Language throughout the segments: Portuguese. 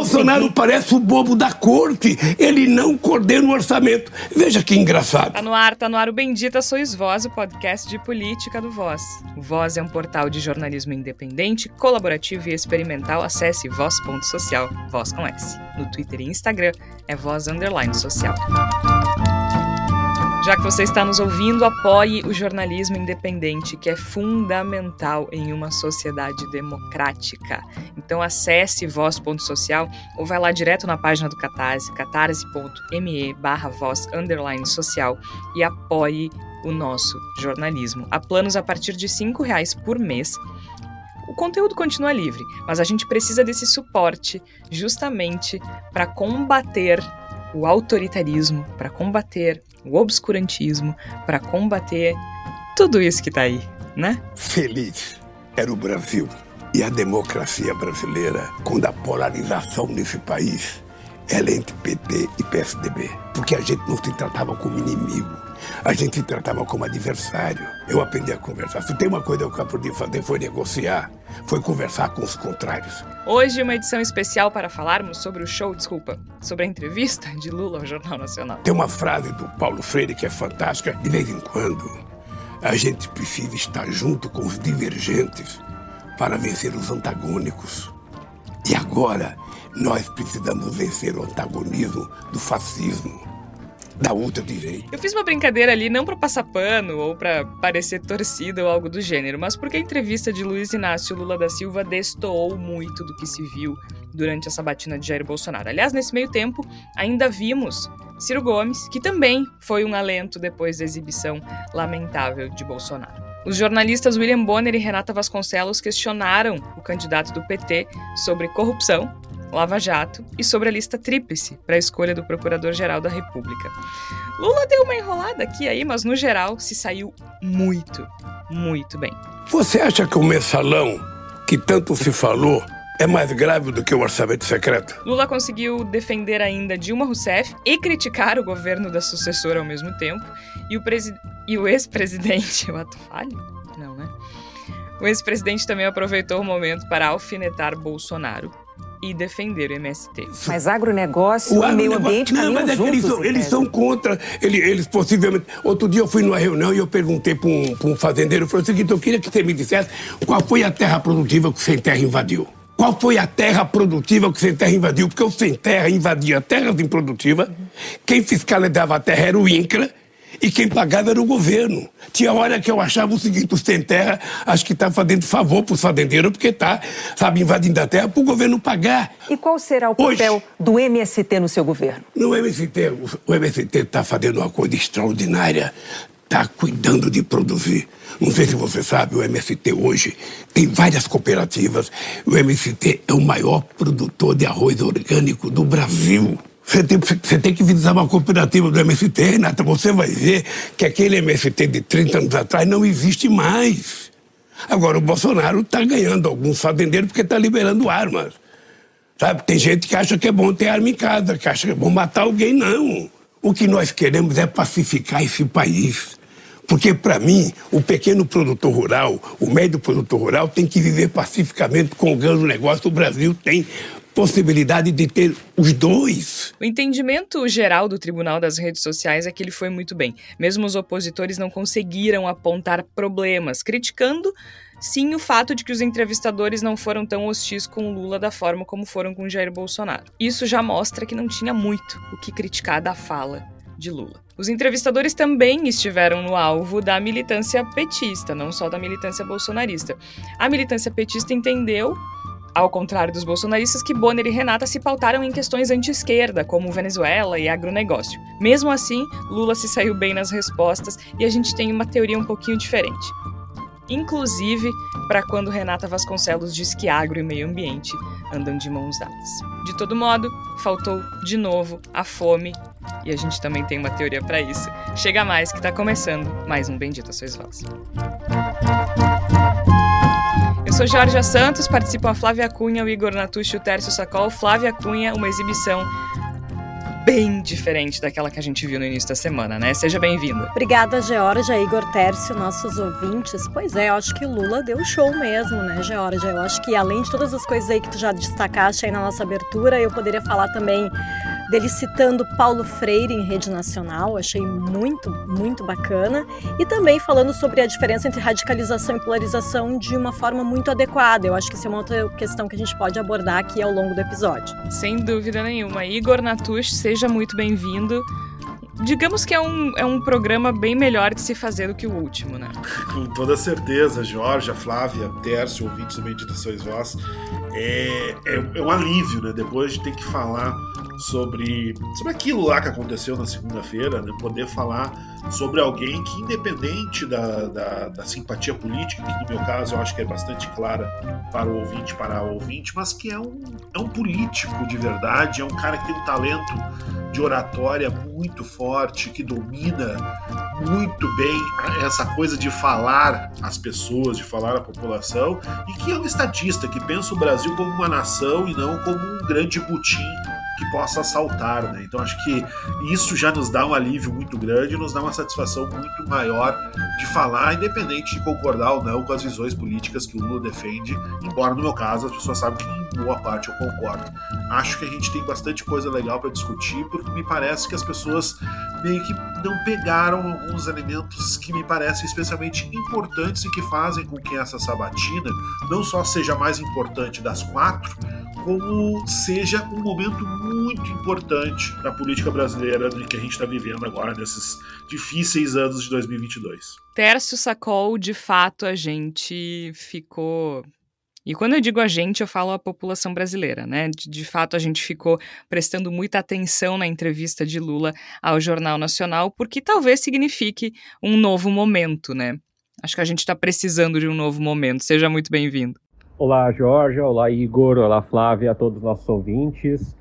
Bolsonaro parece o bobo da corte. Ele não coordena o orçamento. Veja que engraçado. Tá no ar, tá no ar o Bendita Sois Voz, o podcast de política do Voz. O Voz é um portal de jornalismo independente, colaborativo e experimental. Acesse voz.social, voz com S. No Twitter e Instagram é voz underline social. Já que você está nos ouvindo, apoie o jornalismo independente, que é fundamental em uma sociedade democrática. Então acesse voz.social ou vai lá direto na página do Catarse, catarse.me barra voz underline social e apoie o nosso jornalismo. Há planos a partir de R$ reais por mês. O conteúdo continua livre, mas a gente precisa desse suporte justamente para combater o autoritarismo, para combater o obscurantismo, para combater tudo isso que tá aí, né? Feliz era o Brasil e a democracia brasileira quando a polarização nesse país era entre PT e PSDB. Porque a gente não se tratava como inimigo, a gente se tratava como adversário. Eu aprendi a conversar. Se tem uma coisa que eu aprendi a fazer foi negociar, foi conversar com os contrários. Hoje, uma edição especial para falarmos sobre o show, desculpa, sobre a entrevista de Lula ao Jornal Nacional. Tem uma frase do Paulo Freire que é fantástica. De vez em quando, a gente precisa estar junto com os divergentes para vencer os antagônicos. E agora, nós precisamos vencer o antagonismo do fascismo, da ultradireita. Eu fiz uma brincadeira ali não para passar pano ou para parecer torcida ou algo do gênero, mas porque a entrevista de Luiz Inácio Lula da Silva destoou muito do que se viu durante a sabatina de Jair Bolsonaro. Aliás, nesse meio tempo, ainda vimos Ciro Gomes, que também foi um alento depois da exibição lamentável de Bolsonaro. Os jornalistas William Bonner e Renata Vasconcelos questionaram o candidato do PT sobre corrupção, Lava Jato e sobre a lista tríplice para a escolha do Procurador-Geral da República. Lula deu uma enrolada aqui aí, mas no geral se saiu muito, muito bem. Você acha que o mensalão, que tanto se falou, é mais grave do que o orçamento secreto? Lula conseguiu defender ainda Dilma Rousseff e criticar o governo da sucessora ao mesmo tempo, e o, presi e o ex-presidente, o ato falho? Não, né? O ex-presidente também aproveitou o momento para alfinetar Bolsonaro e defender o MST. Mas agronegócio O e meio ambiente Não, mas é que juntos. eles, são, eles são contra. Eles, eles possivelmente. Outro dia eu fui numa reunião e eu perguntei para um, um fazendeiro, eu falei o seguinte, eu queria que você me dissesse qual foi a terra produtiva que o Sem Terra invadiu. Qual foi a terra produtiva que o Sem Terra invadiu? Porque o Sem Terra invadia terras improdutivas, quem fiscalizava a terra era o INCRA, e quem pagava era o governo. Tinha hora que eu achava o seguinte, o Sem Terra acho que está fazendo favor para os fazendeiros, porque está, sabe, invadindo a terra para o governo pagar. E qual será o Hoje- papel do MST no seu governo? No MST, o MST está fazendo uma coisa extraordinária, está cuidando de produzir. Não sei se você sabe, o MST hoje tem várias cooperativas. O MST é o maior produtor de arroz orgânico do Brasil. Você tem, você tem que visitar uma cooperativa do MST, Renata, você vai ver que aquele MST de 30 anos atrás não existe mais. Agora, o Bolsonaro está ganhando alguns fazendeiros porque está liberando armas. Sabe, tem gente que acha que é bom ter arma em casa, que acha que é bom matar alguém, não. O que nós queremos é pacificar esse país. Porque, para mim, o pequeno produtor rural, o médio produtor rural, tem que viver pacificamente com o grande negócio. O Brasil tem possibilidade de ter os dois. O entendimento geral do Tribunal das Redes Sociais é que ele foi muito bem. Mesmo os opositores não conseguiram apontar problemas, criticando sim o fato de que os entrevistadores não foram tão hostis com Lula da forma como foram com Jair Bolsonaro. Isso já mostra que não tinha muito o que criticar da fala de Lula. Os entrevistadores também estiveram no alvo da militância petista, não só da militância bolsonarista. A militância petista entendeu ao contrário dos bolsonaristas, que Bonner e Renata se pautaram em questões anti-esquerda, como Venezuela e agronegócio. Mesmo assim, Lula se saiu bem nas respostas e a gente tem uma teoria um pouquinho diferente. Inclusive, para quando Renata Vasconcelos diz que agro e meio ambiente andam de mãos dadas. De todo modo, faltou de novo a fome e a gente também tem uma teoria para isso. Chega mais que está começando mais um Bendita Sois Vós. Sou Jorge Santos, participam a Flávia Cunha, o Igor Natucci o Tércio Sacol. Flávia Cunha, uma exibição bem diferente daquela que a gente viu no início da semana, né? Seja bem-vindo. Obrigada, Georgia, Igor Tércio, nossos ouvintes. Pois é, eu acho que Lula deu show mesmo, né, Georgia? Eu acho que além de todas as coisas aí que tu já destacaste aí na nossa abertura, eu poderia falar também dele citando Paulo Freire em rede nacional, achei muito, muito bacana, e também falando sobre a diferença entre radicalização e polarização de uma forma muito adequada. Eu acho que isso é uma outra questão que a gente pode abordar aqui ao longo do episódio. Sem dúvida nenhuma. Igor Natush, seja muito bem-vindo digamos que é um, é um programa bem melhor de se fazer do que o último, né? Com toda certeza, Jorge, Flávia, Tércio, ouvintes do Meditações Voz, é, é, é, um alívio, né? Depois de ter que falar sobre, sobre aquilo lá que aconteceu na segunda-feira, né? Poder falar sobre alguém que, independente da, da, da, simpatia política, que no meu caso eu acho que é bastante clara para o ouvinte, para o ouvinte, mas que é um, é um político de verdade, é um cara que tem um talento de oratória muito forte, que domina muito bem essa coisa de falar às pessoas, de falar à população, e que é um estadista que pensa o Brasil como uma nação e não como um grande butim que possa assaltar, né? Então acho que isso já nos dá um alívio muito grande, nos dá uma satisfação muito maior de falar, independente de concordar ou não com as visões políticas que o Lula defende, embora no meu caso as pessoas sabem que em boa parte eu concordo. Acho que a gente tem bastante coisa legal para discutir, porque me parece que as pessoas meio que não pegaram alguns elementos que me parecem especialmente importantes e que fazem com que essa sabatina não só seja mais importante das quatro, como seja um momento muito importante na política brasileira que a gente está vivendo agora, nesses difíceis anos de 2022. Tércio Sacol, de fato, a gente ficou e quando eu digo a gente, eu falo a população brasileira, né? De, de, fato, a gente ficou prestando muita atenção na entrevista de Lula ao Jornal Nacional, porque talvez signifique um novo momento, né? Acho que a gente está precisando de um novo momento. Seja muito bem-vindo. Olá, Jorge. Olá, Igor. Olá, Flávia, a todos os nossos ouvintes.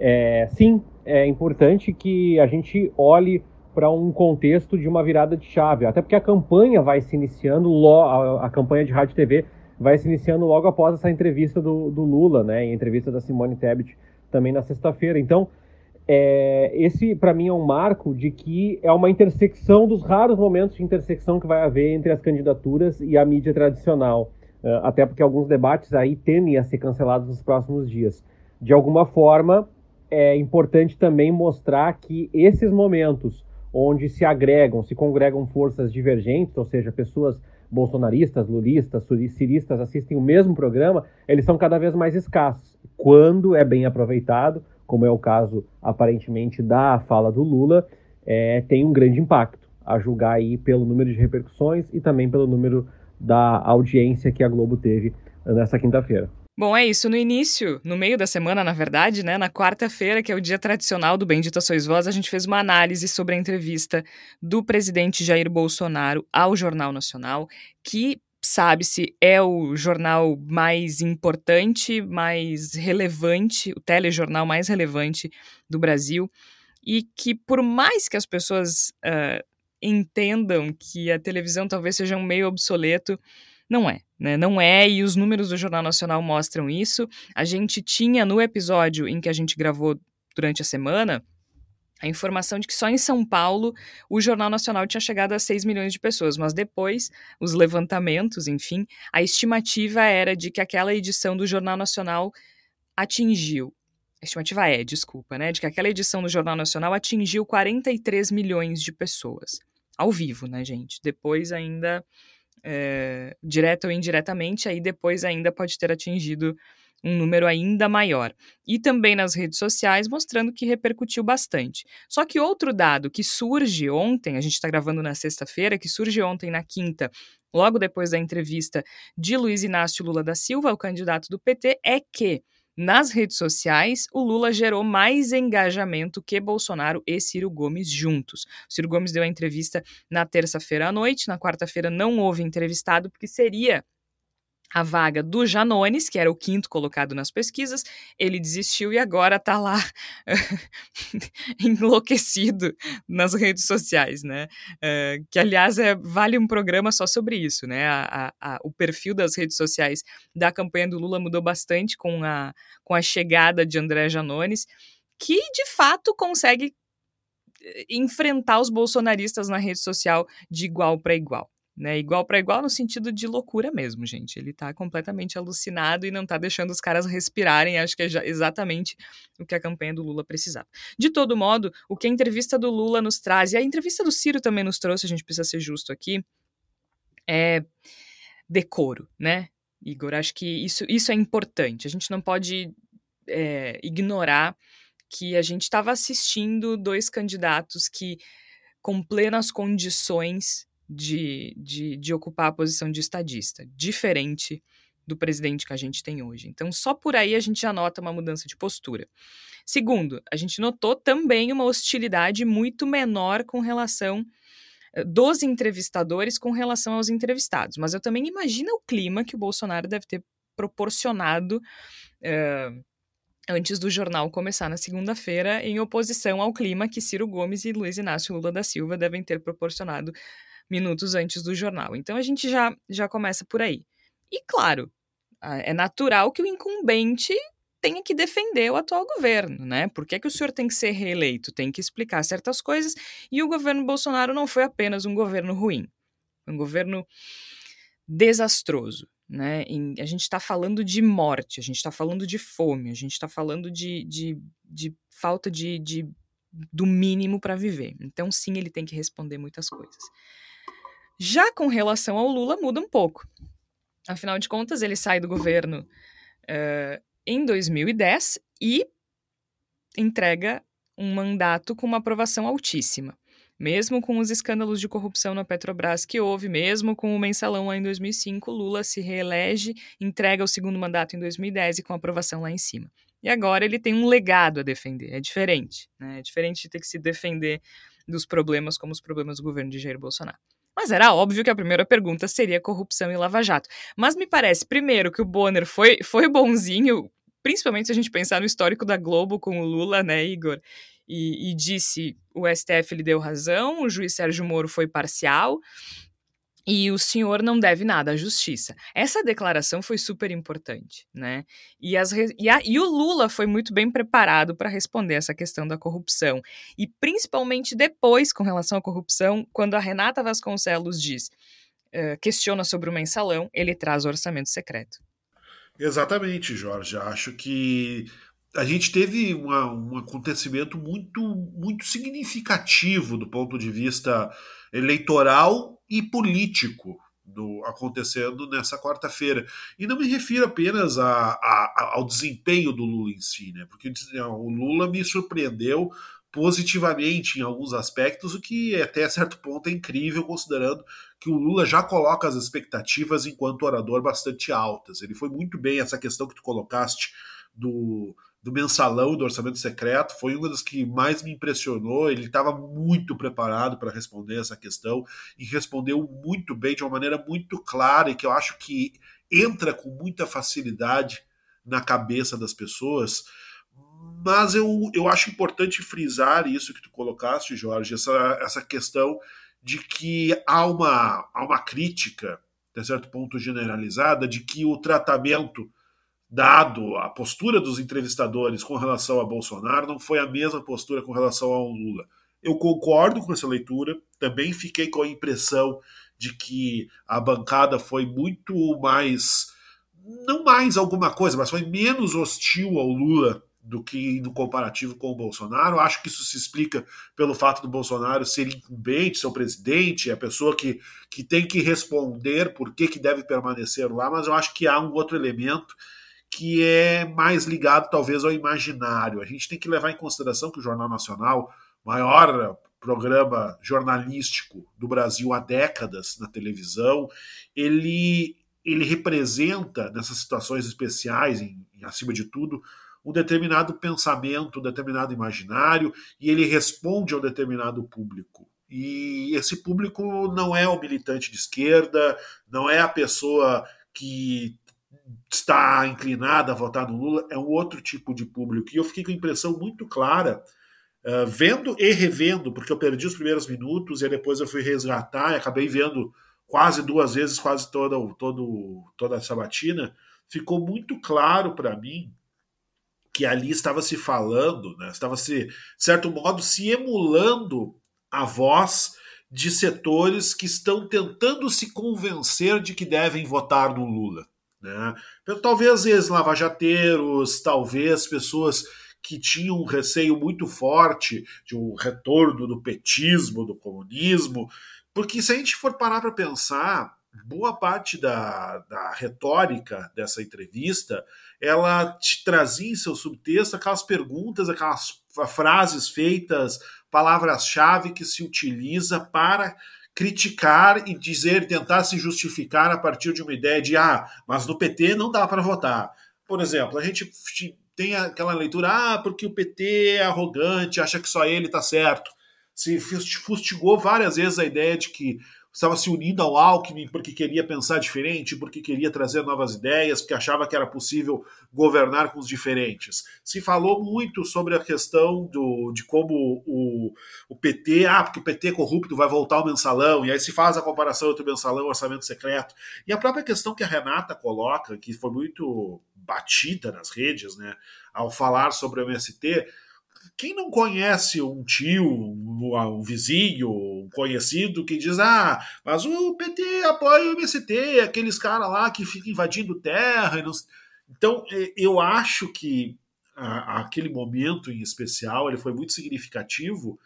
É, sim, é importante que a gente olhe para um contexto de uma virada de chave, até porque a campanha vai se iniciando, a, a campanha de rádio e TV vai se iniciando logo após essa entrevista do, do Lula, né, a entrevista da Simone Tebet também na sexta-feira. Então, é, esse para mim é um marco de que é uma intersecção dos raros momentos de intersecção que vai haver entre as candidaturas e a mídia tradicional. Uh, até porque alguns debates aí tendem a ser cancelados nos próximos dias. De alguma forma, é importante também mostrar que esses momentos onde se agregam, se congregam forças divergentes, ou seja, pessoas bolsonaristas, lulistas, ciristas assistem o mesmo programa, eles são cada vez mais escassos. Quando é bem aproveitado, como é o caso aparentemente da fala do Lula, é, tem um grande impacto, a julgar aí pelo número de repercussões e também pelo número da audiência que a Globo teve nessa quinta-feira. Bom, é isso. No início, no meio da semana, na verdade, né, na quarta-feira, que é o dia tradicional do Bendita Sois Vós, a gente fez uma análise sobre a entrevista do presidente Jair Bolsonaro ao Jornal Nacional, que sabe-se é o jornal mais importante, mais relevante, o telejornal mais relevante do Brasil, e que por mais que as pessoas uh, entendam que a televisão talvez seja um meio obsoleto, não é, né? Não é, e os números do Jornal Nacional mostram isso. A gente tinha no episódio em que a gente gravou durante a semana a informação de que só em São Paulo o Jornal Nacional tinha chegado a 6 milhões de pessoas, mas depois, os levantamentos, enfim, a estimativa era de que aquela edição do Jornal Nacional atingiu. A estimativa é, desculpa, né? De que aquela edição do Jornal Nacional atingiu 43 milhões de pessoas ao vivo, né, gente? Depois ainda, é, direta ou indiretamente, aí depois ainda pode ter atingido um número ainda maior. E também nas redes sociais, mostrando que repercutiu bastante. Só que outro dado que surge ontem, a gente está gravando na sexta-feira, que surge ontem na quinta, logo depois da entrevista de Luiz Inácio Lula da Silva, o candidato do PT, é que nas redes sociais, o Lula gerou mais engajamento que Bolsonaro e Ciro Gomes juntos. O Ciro Gomes deu a entrevista na terça-feira à noite, na quarta-feira não houve entrevistado, porque seria a vaga do Janones, que era o quinto colocado nas pesquisas, ele desistiu e agora está lá enlouquecido nas redes sociais, né? Uh, que, aliás, é, vale um programa só sobre isso, né? A, a, a, o perfil das redes sociais da campanha do Lula mudou bastante com a, com a chegada de André Janones, que de fato consegue eh, enfrentar os bolsonaristas na rede social de igual para igual. Né, igual para igual no sentido de loucura mesmo, gente. Ele tá completamente alucinado e não tá deixando os caras respirarem. Acho que é exatamente o que a campanha do Lula precisava. De todo modo, o que a entrevista do Lula nos traz, e a entrevista do Ciro também nos trouxe, a gente precisa ser justo aqui, é decoro, né? Igor, acho que isso, isso é importante. A gente não pode é, ignorar que a gente estava assistindo dois candidatos que, com plenas condições de, de, de ocupar a posição de estadista, diferente do presidente que a gente tem hoje. Então, só por aí a gente já nota uma mudança de postura. Segundo, a gente notou também uma hostilidade muito menor com relação eh, dos entrevistadores com relação aos entrevistados. Mas eu também imagino o clima que o Bolsonaro deve ter proporcionado uh, antes do jornal começar na segunda-feira, em oposição ao clima que Ciro Gomes e Luiz Inácio Lula da Silva devem ter proporcionado minutos antes do jornal. Então a gente já, já começa por aí. E claro, é natural que o incumbente tenha que defender o atual governo, né? Por que, que o senhor tem que ser reeleito? Tem que explicar certas coisas. E o governo Bolsonaro não foi apenas um governo ruim, um governo desastroso. Né? Em, a gente está falando de morte, a gente está falando de fome, a gente está falando de, de, de, falta de, de do mínimo para viver. Então, sim, ele tem que responder muitas coisas. Já com relação ao Lula, muda um pouco. Afinal de contas, ele sai do governo uh, em 2010 e entrega um mandato com uma aprovação altíssima. Mesmo com os escândalos de corrupção na Petrobras que houve, mesmo com o mensalão lá em 2005, Lula se reelege, entrega o segundo mandato em 2010 e com aprovação lá em cima. E agora ele tem um legado a defender. É diferente. Né? É diferente de ter que se defender dos problemas como os problemas do governo de Jair Bolsonaro. Mas era óbvio que a primeira pergunta seria corrupção e lava-jato. Mas me parece, primeiro, que o Bonner foi, foi bonzinho, principalmente se a gente pensar no histórico da Globo com o Lula, né, Igor? E, e disse o STF lhe deu razão, o juiz Sérgio Moro foi parcial, e o senhor não deve nada à justiça. Essa declaração foi super importante, né? E, as, e, a, e o Lula foi muito bem preparado para responder essa questão da corrupção. E principalmente depois, com relação à corrupção, quando a Renata Vasconcelos diz, uh, questiona sobre o mensalão, ele traz o orçamento secreto. Exatamente, Jorge. Acho que a gente teve uma, um acontecimento muito, muito significativo do ponto de vista eleitoral e político do, acontecendo nessa quarta-feira. E não me refiro apenas a, a, ao desempenho do Lula em si, né? porque o Lula me surpreendeu positivamente em alguns aspectos, o que até certo ponto é incrível, considerando que o Lula já coloca as expectativas enquanto orador bastante altas. Ele foi muito bem essa questão que tu colocaste do do mensalão do orçamento secreto foi uma das que mais me impressionou. Ele estava muito preparado para responder essa questão e respondeu muito bem, de uma maneira muito clara e que eu acho que entra com muita facilidade na cabeça das pessoas. Mas eu, eu acho importante frisar isso que tu colocaste, Jorge, essa, essa questão de que há uma, há uma crítica, até certo ponto generalizada, de que o tratamento dado a postura dos entrevistadores com relação a Bolsonaro, não foi a mesma postura com relação ao Lula. Eu concordo com essa leitura, também fiquei com a impressão de que a bancada foi muito mais, não mais alguma coisa, mas foi menos hostil ao Lula do que no comparativo com o Bolsonaro. Acho que isso se explica pelo fato do Bolsonaro ser incumbente, ser o presidente, a pessoa que, que tem que responder por que, que deve permanecer lá, mas eu acho que há um outro elemento que é mais ligado talvez ao imaginário. A gente tem que levar em consideração que o Jornal Nacional, maior programa jornalístico do Brasil há décadas na televisão, ele, ele representa, nessas situações especiais, em, em, acima de tudo, um determinado pensamento, um determinado imaginário, e ele responde ao determinado público. E esse público não é o militante de esquerda, não é a pessoa que está inclinada a votar no Lula é um outro tipo de público. E eu fiquei com a impressão muito clara, uh, vendo e revendo, porque eu perdi os primeiros minutos e depois eu fui resgatar e acabei vendo quase duas vezes, quase toda, todo, toda a sabatina. Ficou muito claro para mim, que ali estava se falando, né, estava se, de certo modo, se emulando a voz de setores que estão tentando se convencer de que devem votar no Lula. Né? Talvez ex-lavajateiros, talvez pessoas que tinham um receio muito forte de um retorno do petismo, do comunismo, porque se a gente for parar para pensar, boa parte da, da retórica dessa entrevista ela te trazia em seu subtexto aquelas perguntas, aquelas frases feitas, palavras-chave que se utiliza para criticar e dizer, tentar se justificar a partir de uma ideia de ah, mas no PT não dá para votar. Por exemplo, a gente tem aquela leitura, ah, porque o PT é arrogante, acha que só ele está certo. Se fustigou várias vezes a ideia de que estava se unindo ao Alckmin porque queria pensar diferente, porque queria trazer novas ideias, porque achava que era possível governar com os diferentes. Se falou muito sobre a questão do, de como o, o PT, ah, porque o PT é corrupto, vai voltar ao mensalão, e aí se faz a comparação entre o mensalão e o orçamento secreto. E a própria questão que a Renata coloca, que foi muito batida nas redes, né, ao falar sobre o MST, quem não conhece um tio, um, um, vizinho, um conhecido que diz: ah, mas o PT apoia o MST, aqueles caras lá que ficam invadindo terra. Não... Então, eu acho que a, aquele momento em especial ele foi muito significativo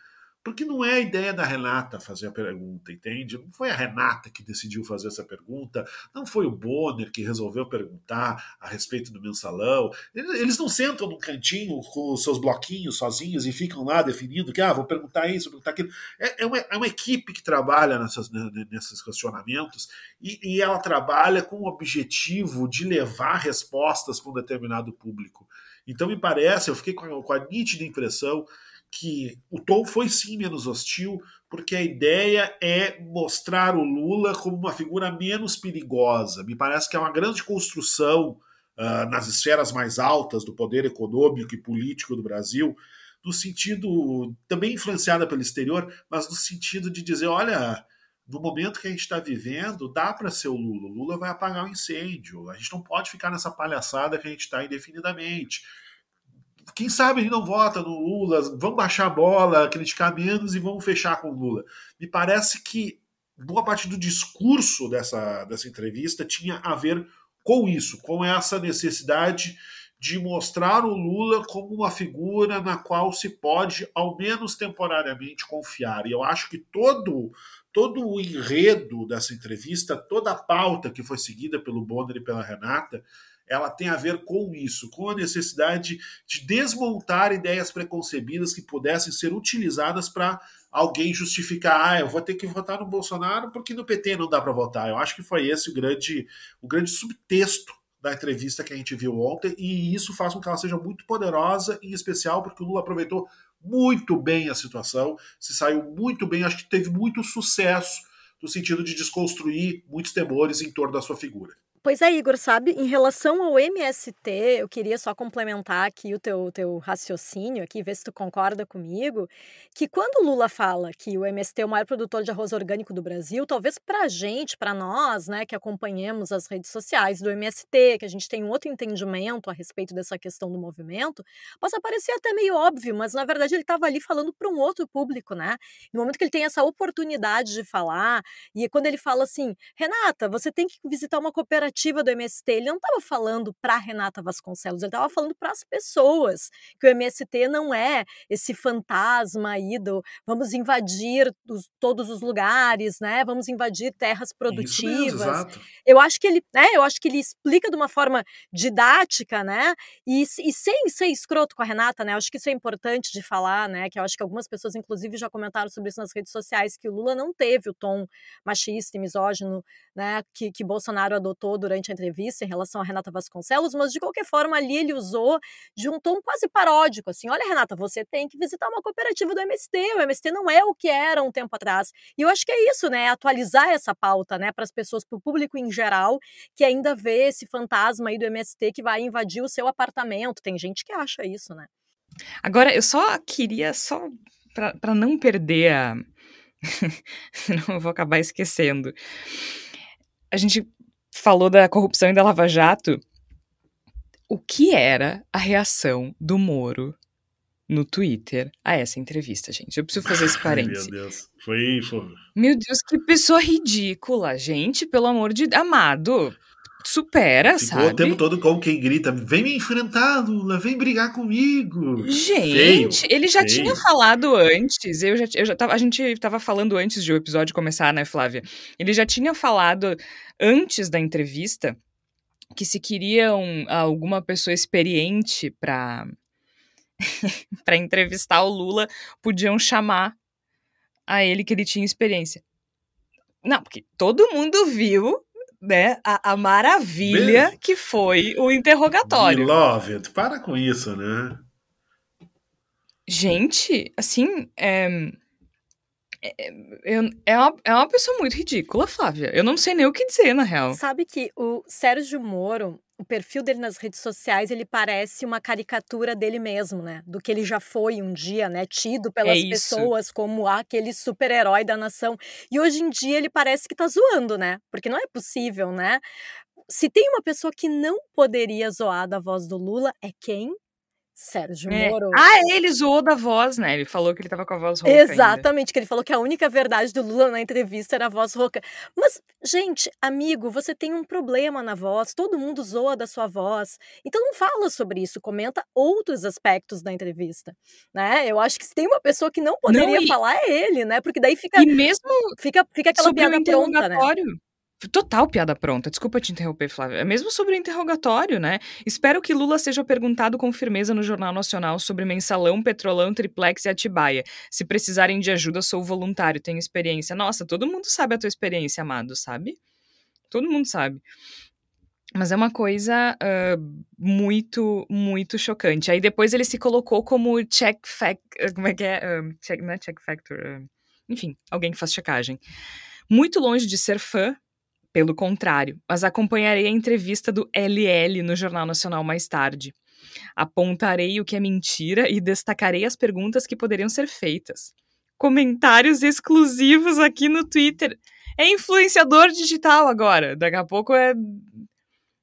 porque não é a ideia da Renata fazer a pergunta, entende? Não foi a Renata que decidiu fazer essa pergunta, não foi o Bonner que resolveu perguntar a respeito do mensalão. Eles não sentam num cantinho com os seus bloquinhos sozinhos e ficam lá definindo que, ah, vou perguntar isso, vou perguntar aquilo. É, é, uma, é uma equipe que trabalha nessas, né, nesses questionamentos e, e ela trabalha com o objetivo de levar respostas para um determinado público. Então, me parece, eu fiquei com a, com a nítida impressão que o tom foi sim menos hostil, porque a ideia é mostrar o Lula como uma figura menos perigosa. Me parece que é uma grande construção uh, nas esferas mais altas do poder econômico e político do Brasil, no sentido também influenciada pelo exterior, mas no sentido de dizer, olha, no momento que a gente está vivendo, dá para ser o Lula. O Lula vai apagar o incêndio. A gente não pode ficar nessa palhaçada que a gente está indefinidamente quem sabe ele não vota no Lula, vamos baixar a bola, criticar menos e vamos fechar com o Lula. Me parece que boa parte do discurso dessa, dessa entrevista tinha a ver com isso, com essa necessidade de mostrar o Lula como uma figura na qual se pode, ao menos temporariamente, confiar. E eu acho que todo todo o enredo dessa entrevista, toda a pauta que foi seguida pelo Bonner e pela Renata, ela tem a ver com isso, com a necessidade de desmontar ideias preconcebidas que pudessem ser utilizadas para alguém justificar, ah, eu vou ter que votar no Bolsonaro porque no PT não dá para votar. Eu acho que foi esse o grande, o grande subtexto da entrevista que a gente viu ontem, e isso faz com que ela seja muito poderosa, em especial porque o Lula aproveitou muito bem a situação, se saiu muito bem, acho que teve muito sucesso no sentido de desconstruir muitos temores em torno da sua figura. Pois é, Igor, sabe, em relação ao MST, eu queria só complementar aqui o teu, teu raciocínio aqui, ver se tu concorda comigo, que quando o Lula fala que o MST é o maior produtor de arroz orgânico do Brasil, talvez para a gente, para nós, né, que acompanhamos as redes sociais do MST, que a gente tem um outro entendimento a respeito dessa questão do movimento, possa parecer até meio óbvio, mas na verdade ele estava ali falando para um outro público, né? No momento que ele tem essa oportunidade de falar, e quando ele fala assim, Renata, você tem que visitar uma cooperativa do MST, ele não estava falando para Renata Vasconcelos, ele estava falando para as pessoas que o MST não é esse fantasma aí do vamos invadir os, todos os lugares, né? Vamos invadir terras produtivas. Mesmo, eu acho que ele, né? Eu acho que ele explica de uma forma didática, né? E, e sem ser escroto com a Renata, né? Eu acho que isso é importante de falar, né? Que eu acho que algumas pessoas, inclusive, já comentaram sobre isso nas redes sociais, que o Lula não teve o tom machista e misógino, né? Que, que Bolsonaro adotou durante a entrevista em relação a Renata Vasconcelos, mas de qualquer forma ali ele usou de um tom quase paródico, assim, olha Renata, você tem que visitar uma cooperativa do MST, o MST não é o que era um tempo atrás. E eu acho que é isso, né, atualizar essa pauta, né, para as pessoas, para o público em geral, que ainda vê esse fantasma aí do MST que vai invadir o seu apartamento. Tem gente que acha isso, né? Agora, eu só queria, só para não perder a. Senão eu vou acabar esquecendo. A gente falou da corrupção e da Lava Jato, o que era a reação do Moro no Twitter a essa entrevista, gente. Eu preciso fazer esse parênteses. Meu Deus. Foi, foi. Meu Deus, que pessoa ridícula. Gente, pelo amor de amado. Supera, Ficou sabe? o tempo todo como quem grita: vem me enfrentar, Lula, vem brigar comigo. Gente, Feio, ele já feio. tinha falado antes. Eu já, eu já tava, a gente tava falando antes de o episódio começar, né, Flávia? Ele já tinha falado antes da entrevista que se queriam alguma pessoa experiente para para entrevistar o Lula, podiam chamar a ele que ele tinha experiência. Não, porque todo mundo viu, né, a, a maravilha Mesmo? que foi o interrogatório. Beloved, para com isso, né? Gente, assim, é, é, é, uma, é uma pessoa muito ridícula, Flávia. Eu não sei nem o que dizer, na real. Sabe que o Sérgio Moro, o perfil dele nas redes sociais, ele parece uma caricatura dele mesmo, né? Do que ele já foi um dia, né? Tido pelas isso. pessoas como ah, aquele super-herói da nação. E hoje em dia ele parece que tá zoando, né? Porque não é possível, né? Se tem uma pessoa que não poderia zoar da voz do Lula, é quem? Sérgio É. Moro. Ah, ele zoou da voz, né? Ele falou que ele tava com a voz rouca ainda. Exatamente, que ele falou que a única verdade do Lula na entrevista era a voz rouca. Mas, gente, amigo, você tem um problema na voz, todo mundo zoa da sua voz. Então não fala sobre isso, comenta outros aspectos da entrevista, né? Eu acho que se tem uma pessoa que não poderia e- falar é ele, né? Porque daí fica E mesmo fica, fica aquela piada pronta, né? Total piada pronta. Desculpa te interromper, Flávia. É Mesmo sobre o interrogatório, né? Espero que Lula seja perguntado com firmeza no Jornal Nacional sobre mensalão, petrolão, triplex e Atibaia. Se precisarem de ajuda, sou voluntário, tenho experiência. Nossa, todo mundo sabe a tua experiência, amado, sabe? Todo mundo sabe. Mas é uma coisa ah, muito, muito chocante. Aí depois ele se colocou como check fact. Como é que é? Check, não é check factor. enfim, alguém que faz checagem. Muito longe de ser fã, pelo contrário, mas acompanharei a entrevista do LL no Jornal Nacional mais tarde. Apontarei o que é mentira e destacarei as perguntas que poderiam ser feitas. Comentários exclusivos aqui no Twitter. É influenciador digital agora. Daqui a pouco é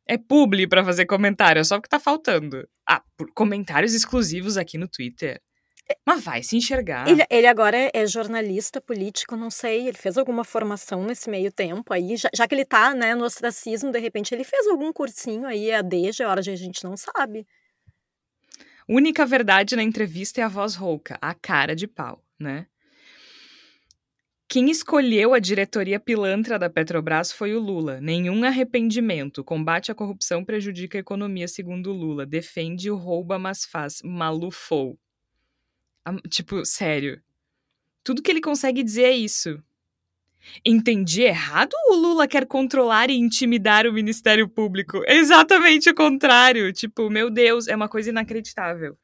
é publi pra fazer comentário, é só o que tá faltando. Ah, comentários exclusivos aqui no Twitter. Mas vai se enxergar. Ele, ele agora é, é jornalista político, não sei, ele fez alguma formação nesse meio tempo aí, já, já que ele tá, né, no ostracismo, de repente ele fez algum cursinho aí, AD, já é hora de a gente não sabe. Única verdade na entrevista é a voz rouca, a cara de pau, né? Quem escolheu a diretoria pilantra da Petrobras foi o Lula. Nenhum arrependimento. Combate à corrupção prejudica a economia, segundo Lula. Defende o rouba, mas faz. Malufou. Tipo, sério. Tudo que ele consegue dizer é isso. Entendi errado o Lula quer controlar e intimidar o Ministério Público? Exatamente o contrário. Tipo, meu Deus, é uma coisa inacreditável.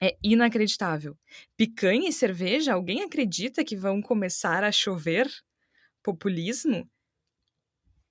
É inacreditável. Picanha e cerveja? Alguém acredita que vão começar a chover populismo?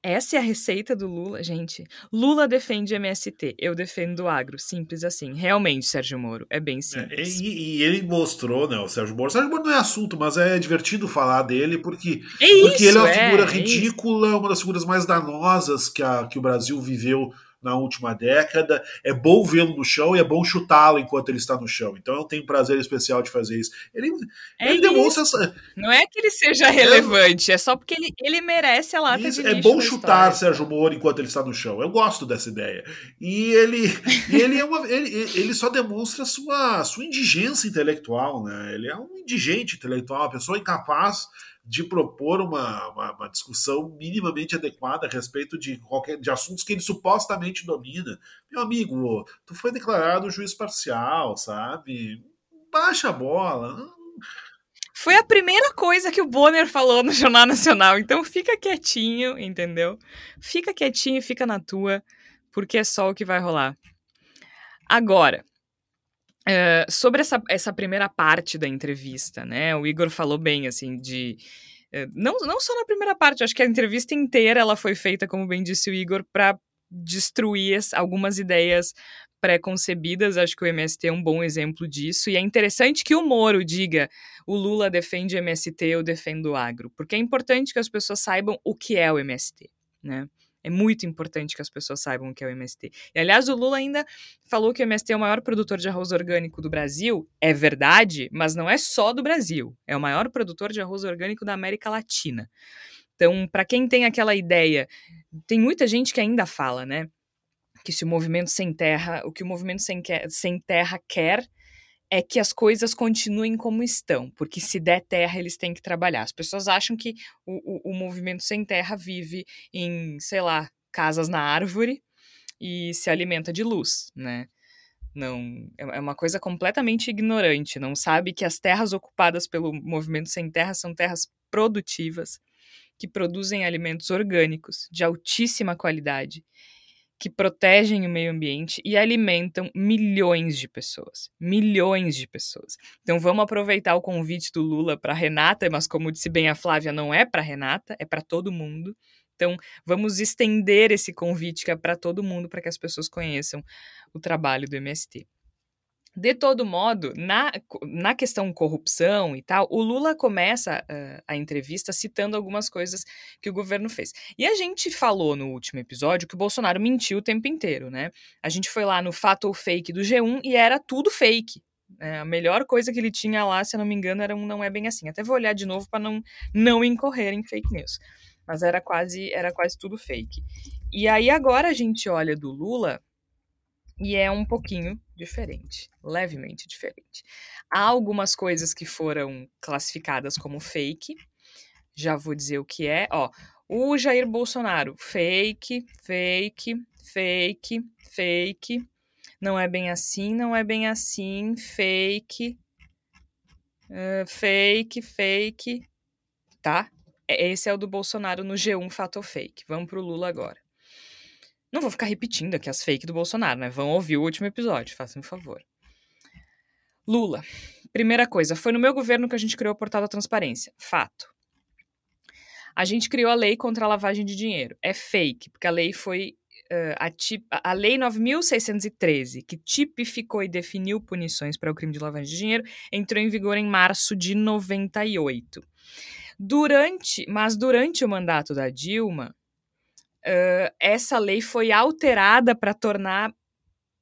Essa é a receita do Lula, gente. Lula defende MST, eu defendo o agro. Simples assim. Realmente, Sérgio Moro, é bem É, simples. e, e ele mostrou, né, o Sérgio Moro. O Sérgio Moro não é assunto, mas é divertido falar dele porque, É porque ele é uma é, figura é isso. ridícula, uma das figuras mais danosas que, a, que o Brasil viveu na última década. É bom vê-lo no chão e é bom chutá-lo enquanto ele está no chão. Então eu tenho um prazer especial de fazer isso. Ele, É ele demonstra essa, Não é que ele seja relevante, é só porque ele, ele merece a lata Isso, de é bom chutar. Sérgio Moro enquanto ele está no chão. Eu gosto dessa ideia. E ele, ele, é uma, ele, ele só demonstra sua, sua indigência intelectual. Né? Ele é um indigente intelectual, uma pessoa incapaz de propor uma, uma, uma discussão minimamente adequada a respeito de, qualquer, de assuntos que ele supostamente domina. Meu amigo, tu foi declarado juiz parcial, sabe? Baixa a bola. Foi a primeira coisa que o Bonner falou no Jornal Nacional. Então fica quietinho, entendeu? Fica quietinho fica na tua, porque é só o que vai rolar. Agora, é, sobre essa, essa primeira parte da entrevista, né? O Igor falou bem, assim, de. é, não, não só na primeira parte, acho que a entrevista inteira ela foi feita, como bem disse o Igor, para destruir as- algumas ideias pré-concebidas. Acho que o MST é um bom exemplo disso. E é interessante que o Moro diga: o Lula defende o MST, eu defendo o agro. Porque é importante que as pessoas saibam o que é o MST, né? É muito importante que as pessoas saibam o que é o MST. E, aliás, o Lula ainda falou que o MST é o maior produtor de arroz orgânico do Brasil. É verdade, mas não é só do Brasil. É o maior produtor de arroz orgânico da América Latina. Então, para quem tem aquela ideia, tem muita gente que ainda fala, né? Que se o movimento sem terra, o que o movimento sem, sem terra quer é que as coisas continuem como estão, porque se der terra, eles têm que trabalhar. As pessoas acham que o, o, o movimento sem terra vive em, sei lá, casas na árvore e se alimenta de luz, né? Não, é, é uma coisa completamente ignorante, não sabe que as terras ocupadas pelo movimento sem terra são terras produtivas, que produzem alimentos orgânicos de altíssima qualidade que protegem o meio ambiente e alimentam milhões de pessoas. Milhões de pessoas. Então vamos aproveitar o convite do Lula para Renata, mas como disse bem a Flávia, não é para Renata, é para todo mundo. Então vamos estender esse convite que é para todo mundo para que as pessoas conheçam o trabalho do MST. De todo modo, na, na questão corrupção e tal, o Lula começa uh, a entrevista citando algumas coisas que o governo fez. E a gente falou no último episódio que o Bolsonaro mentiu o tempo inteiro, né? A gente foi lá no fato ou fake do G1 e era tudo fake. É, a melhor coisa que ele tinha lá, se eu não me engano, era um não é bem assim. Até vou olhar de novo para não, não incorrer em fake news. Mas era quase, era quase tudo fake. E aí agora a gente olha do Lula e é um pouquinho diferente, levemente diferente. Há algumas coisas que foram classificadas como fake, já vou dizer o que é, ó. O Jair Bolsonaro, fake, fake, fake, fake. Não é bem assim, não é bem assim, fake, uh, fake, fake, tá? Esse é o do Bolsonaro no G1 Fato Fake. Vamos pro Lula agora. Não vou ficar repetindo aqui as fake do Bolsonaro, né? Vão ouvir o último episódio, façam um favor. Lula. Primeira coisa, foi no meu governo que a gente criou o portal da transparência. Fato. A gente criou a lei contra a lavagem de dinheiro. É fake, porque a lei foi. Uh, a, tip, a Lei 9.613, que tipificou e definiu punições para o crime de lavagem de dinheiro, entrou em vigor em março de 98. Durante, mas durante o mandato da Dilma, uh, essa lei foi alterada para tornar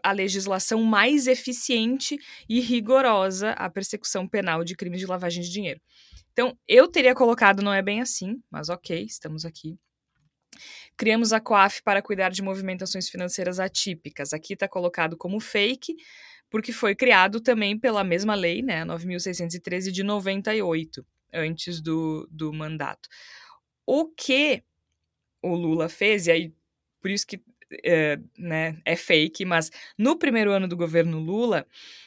a legislação mais eficiente e rigorosa à persecução penal de crimes de lavagem de dinheiro. Então, eu teria colocado, não é bem assim, mas ok, estamos aqui. Criamos a COAF para cuidar de movimentações financeiras atípicas. Aqui está colocado como fake, porque foi criado também pela mesma lei, né, 9.613 de 98, antes do, do mandato. O que o Lula fez, e aí por isso que é, né, é fake, mas no primeiro ano do governo Lula,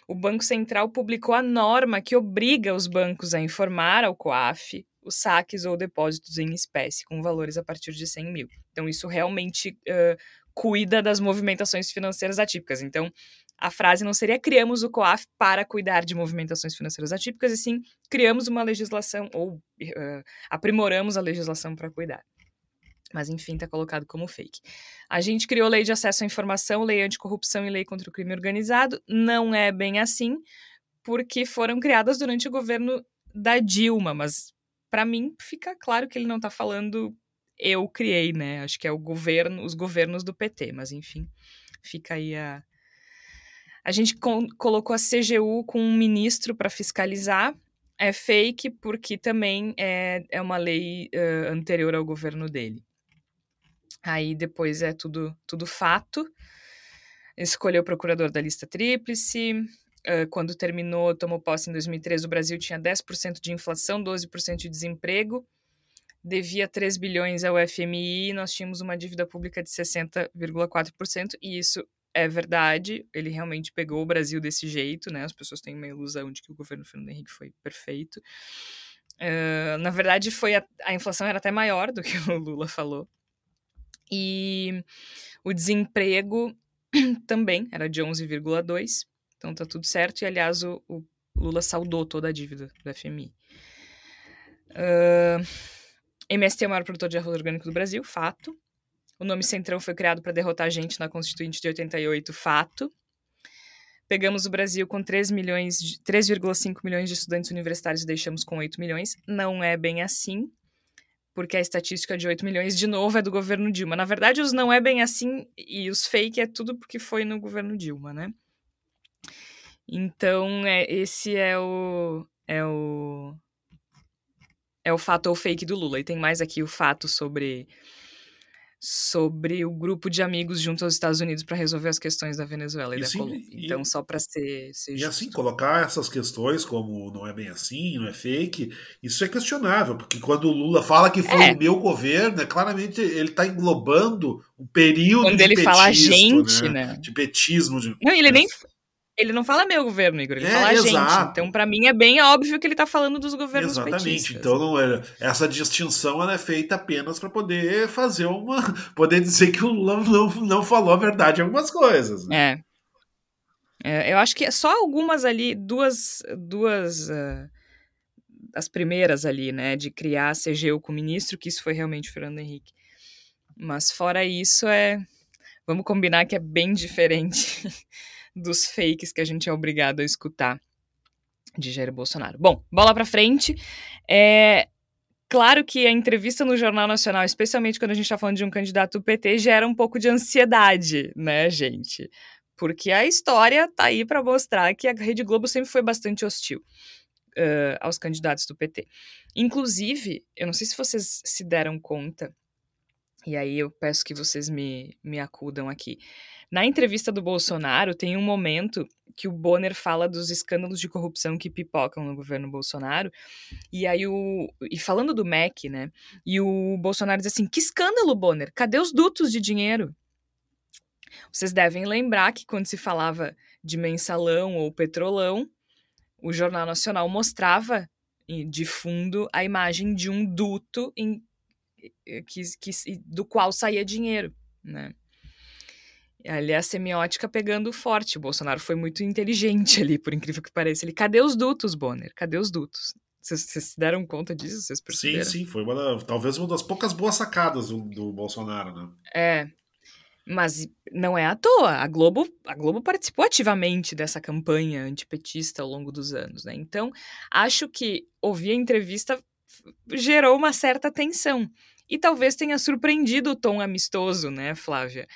o Banco Central publicou a norma que obriga os bancos a informar ao COAF os saques ou depósitos em espécie, com valores a partir de 100 mil. Então, isso realmente uh, cuida das movimentações financeiras atípicas. Então, a frase não seria criamos o COAF para cuidar de movimentações financeiras atípicas, e sim criamos uma legislação ou uh, aprimoramos a legislação para cuidar. Mas enfim, está colocado como fake. A gente criou lei de acesso à informação, lei anticorrupção e lei contra o crime organizado. Não é bem assim, porque foram criadas durante o governo da Dilma, mas para mim fica claro que ele não está falando eu criei, né? Acho que é o governo, os governos do PT, mas enfim, fica aí a a gente colocou a CGU com um ministro para fiscalizar. É fake porque também é, é uma lei uh, anterior ao governo dele. Aí depois é tudo, tudo fato. Escolheu o procurador da lista tríplice. Uh, quando terminou, tomou posse em 2013, o Brasil tinha 10% de inflação, 12% de desemprego, devia 3 bilhões ao FMI, nós tínhamos uma dívida pública de 60,4%, e isso é verdade, ele realmente pegou o Brasil desse jeito, né? As pessoas têm uma ilusão de que o governo Fernando Henrique foi perfeito. Uh, na verdade, foi a, a inflação era até maior do que o Lula falou. E o desemprego também era de 11,2, então tá tudo certo. E aliás, o, o, Lula saudou toda a dívida do FMI. Uh, MST é o maior produtor de arroz orgânico do Brasil, fato. O nome Centrão foi criado para derrotar a gente na Constituinte de 88, fato. Pegamos o Brasil com 3,5 milhões, 3,5 milhões de estudantes universitários e deixamos com 8 milhões. Não é bem assim porque a estatística de 8 milhões, de novo, é do governo Dilma. Na verdade, os não é bem assim e os fake é tudo porque foi no governo Dilma, né? Então, é, esse é o, é o. É o fato ou fake do Lula. E tem mais aqui o fato sobre sobre o grupo de amigos junto aos Estados Unidos para resolver as questões da Venezuela e, e da sim, Colômbia. Então, e, só para ser, ser, E assim, colocar essas questões como não é bem assim, não é fake, isso é questionável, porque quando o Lula fala que foi é. o meu governo, é, claramente ele está englobando um período quando de ele petismo, fala gente, né? né? De petismo. De... Não, ele nem ele não fala meu governo, Igor, ele é, fala exato. gente. Então, para mim, é bem óbvio que ele tá falando dos governos Exatamente. Petistas. Então, não é, essa distinção é feita apenas para poder fazer uma. poder dizer que o Lula não, não falou a verdade em algumas coisas. Né? É. é. Eu acho que só algumas ali, duas. duas uh, as primeiras ali, né, de criar a CGU com o ministro, que isso foi realmente o Fernando Henrique. Mas fora isso, é. Vamos combinar que é bem diferente dos fakes que a gente é obrigado a escutar de Jair Bolsonaro. Bom, bola para frente. É claro que a entrevista no Jornal Nacional, especialmente quando a gente está falando de um candidato do PT, gera um pouco de ansiedade, né, gente? Porque a história tá aí para mostrar que a Rede Globo sempre foi bastante hostil uh, aos candidatos do PT. Inclusive, eu não sei se vocês se deram conta, e aí eu peço que vocês me, me acudam aqui. Na entrevista do Bolsonaro, tem um momento que o Bonner fala dos escândalos de corrupção que pipocam no governo Bolsonaro. E aí o. E falando do MEC, né? E o Bolsonaro diz assim: que escândalo, Bonner? Cadê os dutos de dinheiro? Vocês devem lembrar que quando se falava de mensalão ou petrolão, o Jornal Nacional mostrava de fundo a imagem de um duto em, que, que, do qual saía dinheiro, né? Ali a semiótica pegando forte. O Bolsonaro foi muito inteligente ali, por incrível que pareça. Ele, cadê os dutos, Bonner? Cadê os dutos? Vocês se deram conta disso? Vocês perceberam? Sim, sim. Foi uma da, talvez uma das poucas boas sacadas do, do Bolsonaro, né? É. Mas não é à toa. A Globo, a Globo participou ativamente dessa campanha antipetista ao longo dos anos, né? Então, acho que ouvir a entrevista gerou uma certa tensão. E talvez tenha surpreendido o tom amistoso, né, Flávia?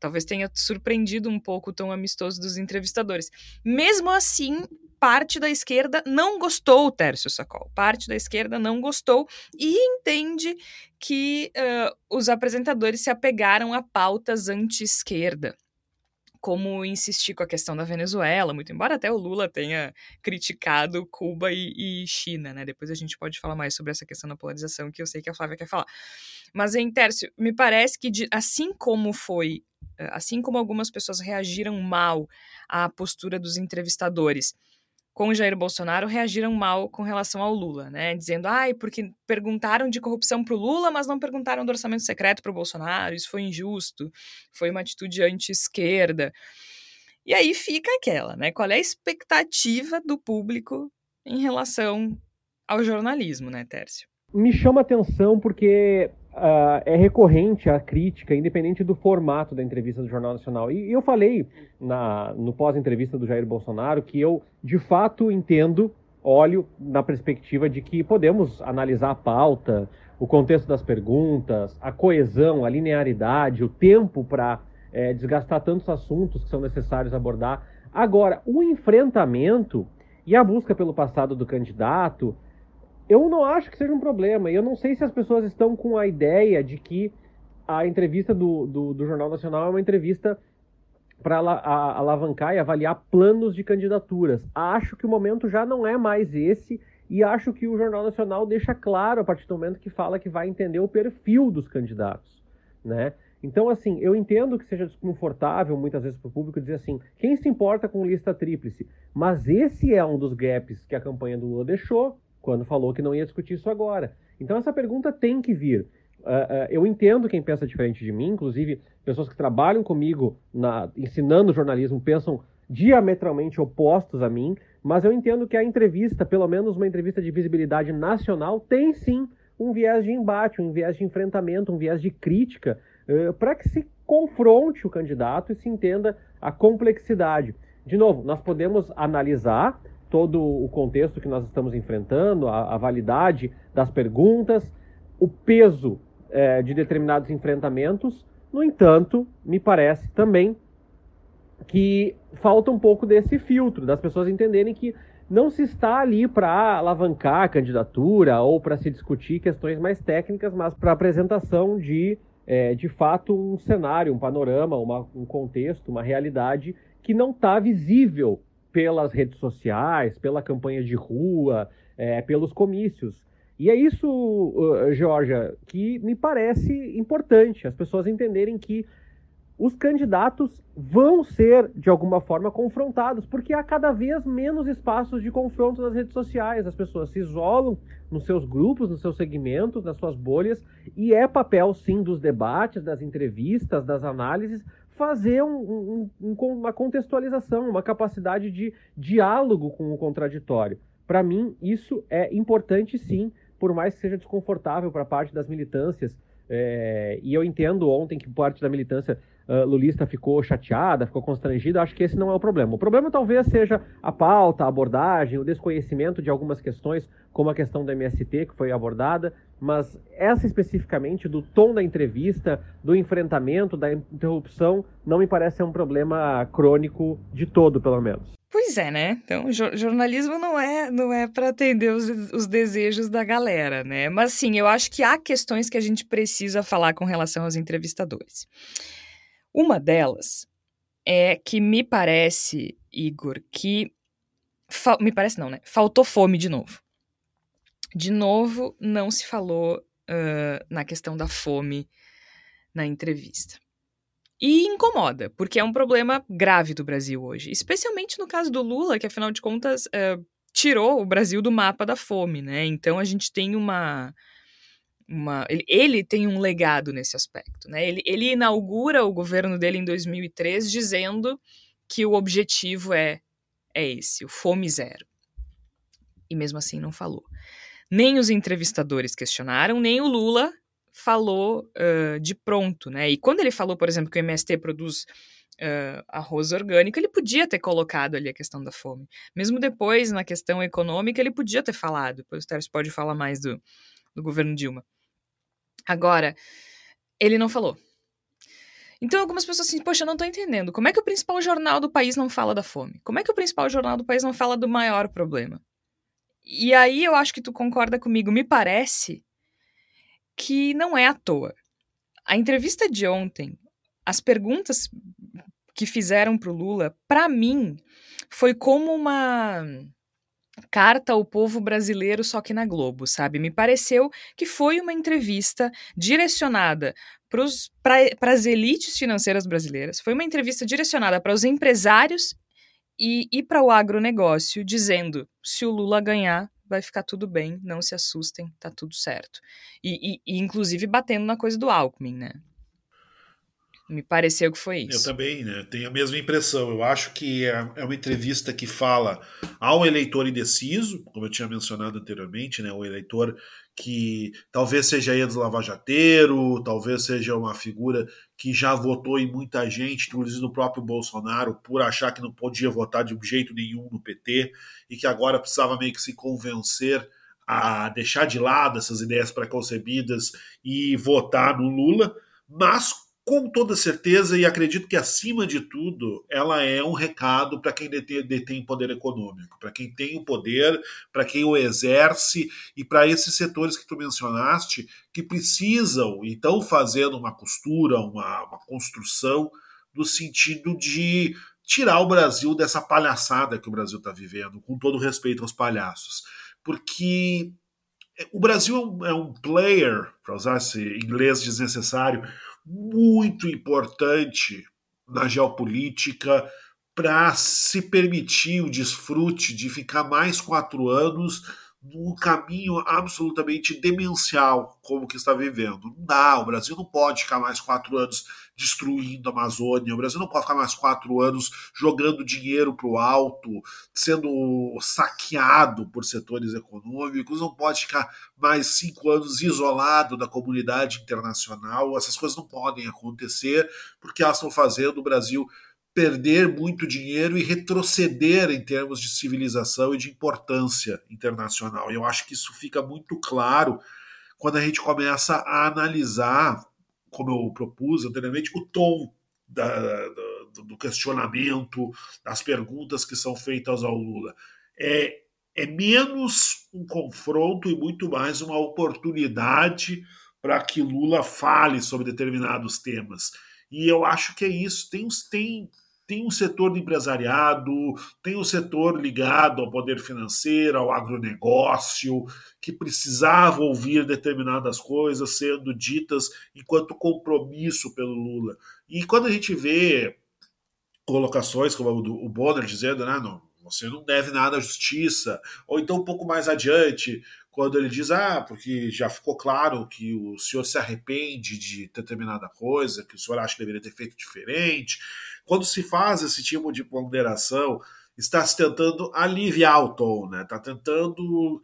Talvez tenha surpreendido um pouco o tom amistoso dos entrevistadores. Mesmo assim, parte da esquerda não gostou, Tércio Sacol. Parte da esquerda não gostou e entende que uh, os apresentadores se apegaram a pautas anti-esquerda como insistir com a questão da Venezuela, muito embora até o Lula tenha criticado Cuba e, e, China, né? Depois a gente pode falar mais sobre essa questão da polarização, que eu sei que a Flávia quer falar. Mas, em Tércio, me parece que de, assim como foi eh, assim como algumas pessoas reagiram mal à postura dos entrevistadores com Jair Bolsonaro, reagiram mal com relação ao Lula, né? Dizendo, ai, porque perguntaram de corrupção para o Lula, mas não perguntaram do orçamento secreto para o Bolsonaro, isso foi injusto, foi uma atitude anti-esquerda. E aí fica aquela, né? Qual é a expectativa do público em relação ao jornalismo, né, Tércio? Me chama atenção porque uh, é recorrente a crítica, independente do formato da entrevista do Jornal Nacional. E, eu falei na, no pós-entrevista do Jair Bolsonaro que eu, de fato, entendo, olho na perspectiva de que podemos analisar a pauta, o contexto das perguntas, a coesão, a linearidade, o tempo para é, desgastar tantos assuntos que são necessários abordar. Agora, o enfrentamento e a busca pelo passado do candidato eu não acho que seja um problema. E eu não sei se as pessoas estão com a ideia de que a entrevista do, do, do Jornal Nacional é uma entrevista para alavancar e avaliar planos de candidaturas. Acho que o momento já não é mais esse e acho que o Jornal Nacional deixa claro a partir do momento que fala que vai entender o perfil dos candidatos, né? Então, assim, eu entendo que seja desconfortável muitas vezes para o público dizer assim, quem se importa com lista tríplice? Mas esse é um dos gaps que a campanha do Lula deixou, quando falou que não ia discutir isso agora. Então essa pergunta tem que vir. Uh, uh, eu entendo quem pensa diferente de mim, inclusive pessoas que trabalham comigo na, ensinando jornalismo pensam diametralmente opostos a mim, mas eu entendo que a entrevista, pelo menos uma entrevista de visibilidade nacional, tem sim um viés de embate, um viés de enfrentamento, um viés de crítica, uh, para que se confronte o candidato e se entenda a complexidade. De novo, nós podemos analisar todo o contexto que nós estamos enfrentando, a, a validade das perguntas, o peso é, de determinados enfrentamentos. No entanto, me parece também que falta um pouco desse filtro, das pessoas entenderem que não se está ali para alavancar a candidatura ou para se discutir questões mais técnicas, mas para apresentação de, é, de fato, um cenário, um panorama, uma, um contexto, uma realidade que não está visível pelas redes sociais, pela campanha de rua, é, pelos comícios. E é isso, uh, Georgia, que me parece importante, as pessoas entenderem que os candidatos vão ser, de alguma forma, confrontados, porque há cada vez menos espaços de confronto nas redes sociais. As pessoas se isolam nos seus grupos, nos seus segmentos, nas suas bolhas, e é papel, sim, dos debates, das entrevistas, das análises, fazer um, um, uma contextualização, uma capacidade de diálogo com o contraditório. Para mim, isso é importante, sim, por mais que seja desconfortável para parte das militâncias. É, e eu entendo ontem que parte da militância uh, lulista ficou chateada, ficou constrangida, acho que esse não é o problema. O problema talvez seja a pauta, a abordagem, o desconhecimento de algumas questões, como a questão do MST que foi abordada, mas essa especificamente do tom da entrevista, do enfrentamento, da interrupção, não me parece ser um problema crônico de todo, pelo menos. Pois é, né? Então, jornalismo não é não é para atender os, os desejos da galera, né? Mas sim, eu acho que há questões que a gente precisa falar com relação aos entrevistadores. Uma delas é que me parece, Igor, que. Me parece não, né? Faltou fome de novo. De novo, não se falou uh, na questão da fome na entrevista. E incomoda, porque é um problema grave do Brasil hoje. Especialmente no caso do Lula, que afinal de contas uh, tirou o Brasil do mapa da fome, né? Então a gente tem uma uma ele, ele, tem um legado nesse aspecto, né? Ele, ele inaugura o governo dele em 2003 dizendo que o objetivo é é esse, o fome zero. E mesmo assim não falou. Nem os entrevistadores questionaram, nem o Lula falou uh, de pronto, né? E quando ele falou, por exemplo, que o MST produz uh, arroz orgânico, ele podia ter colocado ali a questão da fome. Mesmo depois, na questão econômica, ele podia ter falado. Depois o Teres pode falar mais do, do governo Dilma. Agora, ele não falou. Então algumas pessoas assim, poxa, eu não tô entendendo. Como é que o principal jornal do país não fala da fome? Como é que o principal jornal do país não fala do maior problema? E aí eu acho que tu concorda comigo. Me parece que não é à toa. A entrevista de ontem, as perguntas que fizeram pro Lula, para mim, foi como uma carta ao povo brasileiro, só que na Globo, sabe? Me pareceu que foi uma entrevista direcionada para as elites financeiras brasileiras, foi uma entrevista direcionada para os empresários e, e para o agronegócio, dizendo: se o Lula ganhar, vai ficar tudo bem, não se assustem, tá tudo certo. E, e, e inclusive batendo na coisa do Alckmin, né? Me pareceu que foi isso. Eu também, né? Tenho a mesma impressão. Eu acho que é, é uma entrevista que fala ao eleitor indeciso, como eu tinha mencionado anteriormente, né? O eleitor que talvez seja ex-lavajateiro, talvez seja uma figura que já votou em muita gente, inclusive no próprio Bolsonaro, por achar que não podia votar de jeito nenhum no PT e que agora precisava meio que se convencer a deixar de lado essas ideias preconcebidas e votar no Lula, mas com toda certeza, e acredito que acima de tudo, ela é um recado para quem detém, detém poder econômico, para quem tem o poder, para quem o exerce e para esses setores que tu mencionaste que precisam e estão fazendo uma costura, uma, uma construção no sentido de tirar o Brasil dessa palhaçada que o Brasil está vivendo, com todo respeito aos palhaços. Porque o Brasil é um, é um player, para usar esse inglês desnecessário, muito importante na geopolítica para se permitir o desfrute de ficar mais quatro anos num caminho absolutamente demencial como que está vivendo. Não dá, o Brasil não pode ficar mais quatro anos destruindo a Amazônia, o Brasil não pode ficar mais quatro anos jogando dinheiro para o alto, sendo saqueado por setores econômicos, não pode ficar mais cinco anos isolado da comunidade internacional, essas coisas não podem acontecer, porque elas estão fazendo o Brasil perder muito dinheiro e retroceder em termos de civilização e de importância internacional. Eu acho que isso fica muito claro quando a gente começa a analisar, como eu propus anteriormente, o tom da, do, do questionamento, das perguntas que são feitas ao Lula. É, é menos um confronto e muito mais uma oportunidade para que Lula fale sobre determinados temas. E eu acho que é isso. Tem, tem, tem um setor do empresariado, tem um setor ligado ao poder financeiro, ao agronegócio, que precisava ouvir determinadas coisas sendo ditas enquanto compromisso pelo Lula. E quando a gente vê colocações como o Bonner dizendo, né, não, você não deve nada à justiça, ou então um pouco mais adiante, quando ele diz, ah, porque já ficou claro que o senhor se arrepende de determinada coisa, que o senhor acha que deveria ter feito diferente. Quando se faz esse tipo de ponderação, está se tentando aliviar o tom, né? Está tentando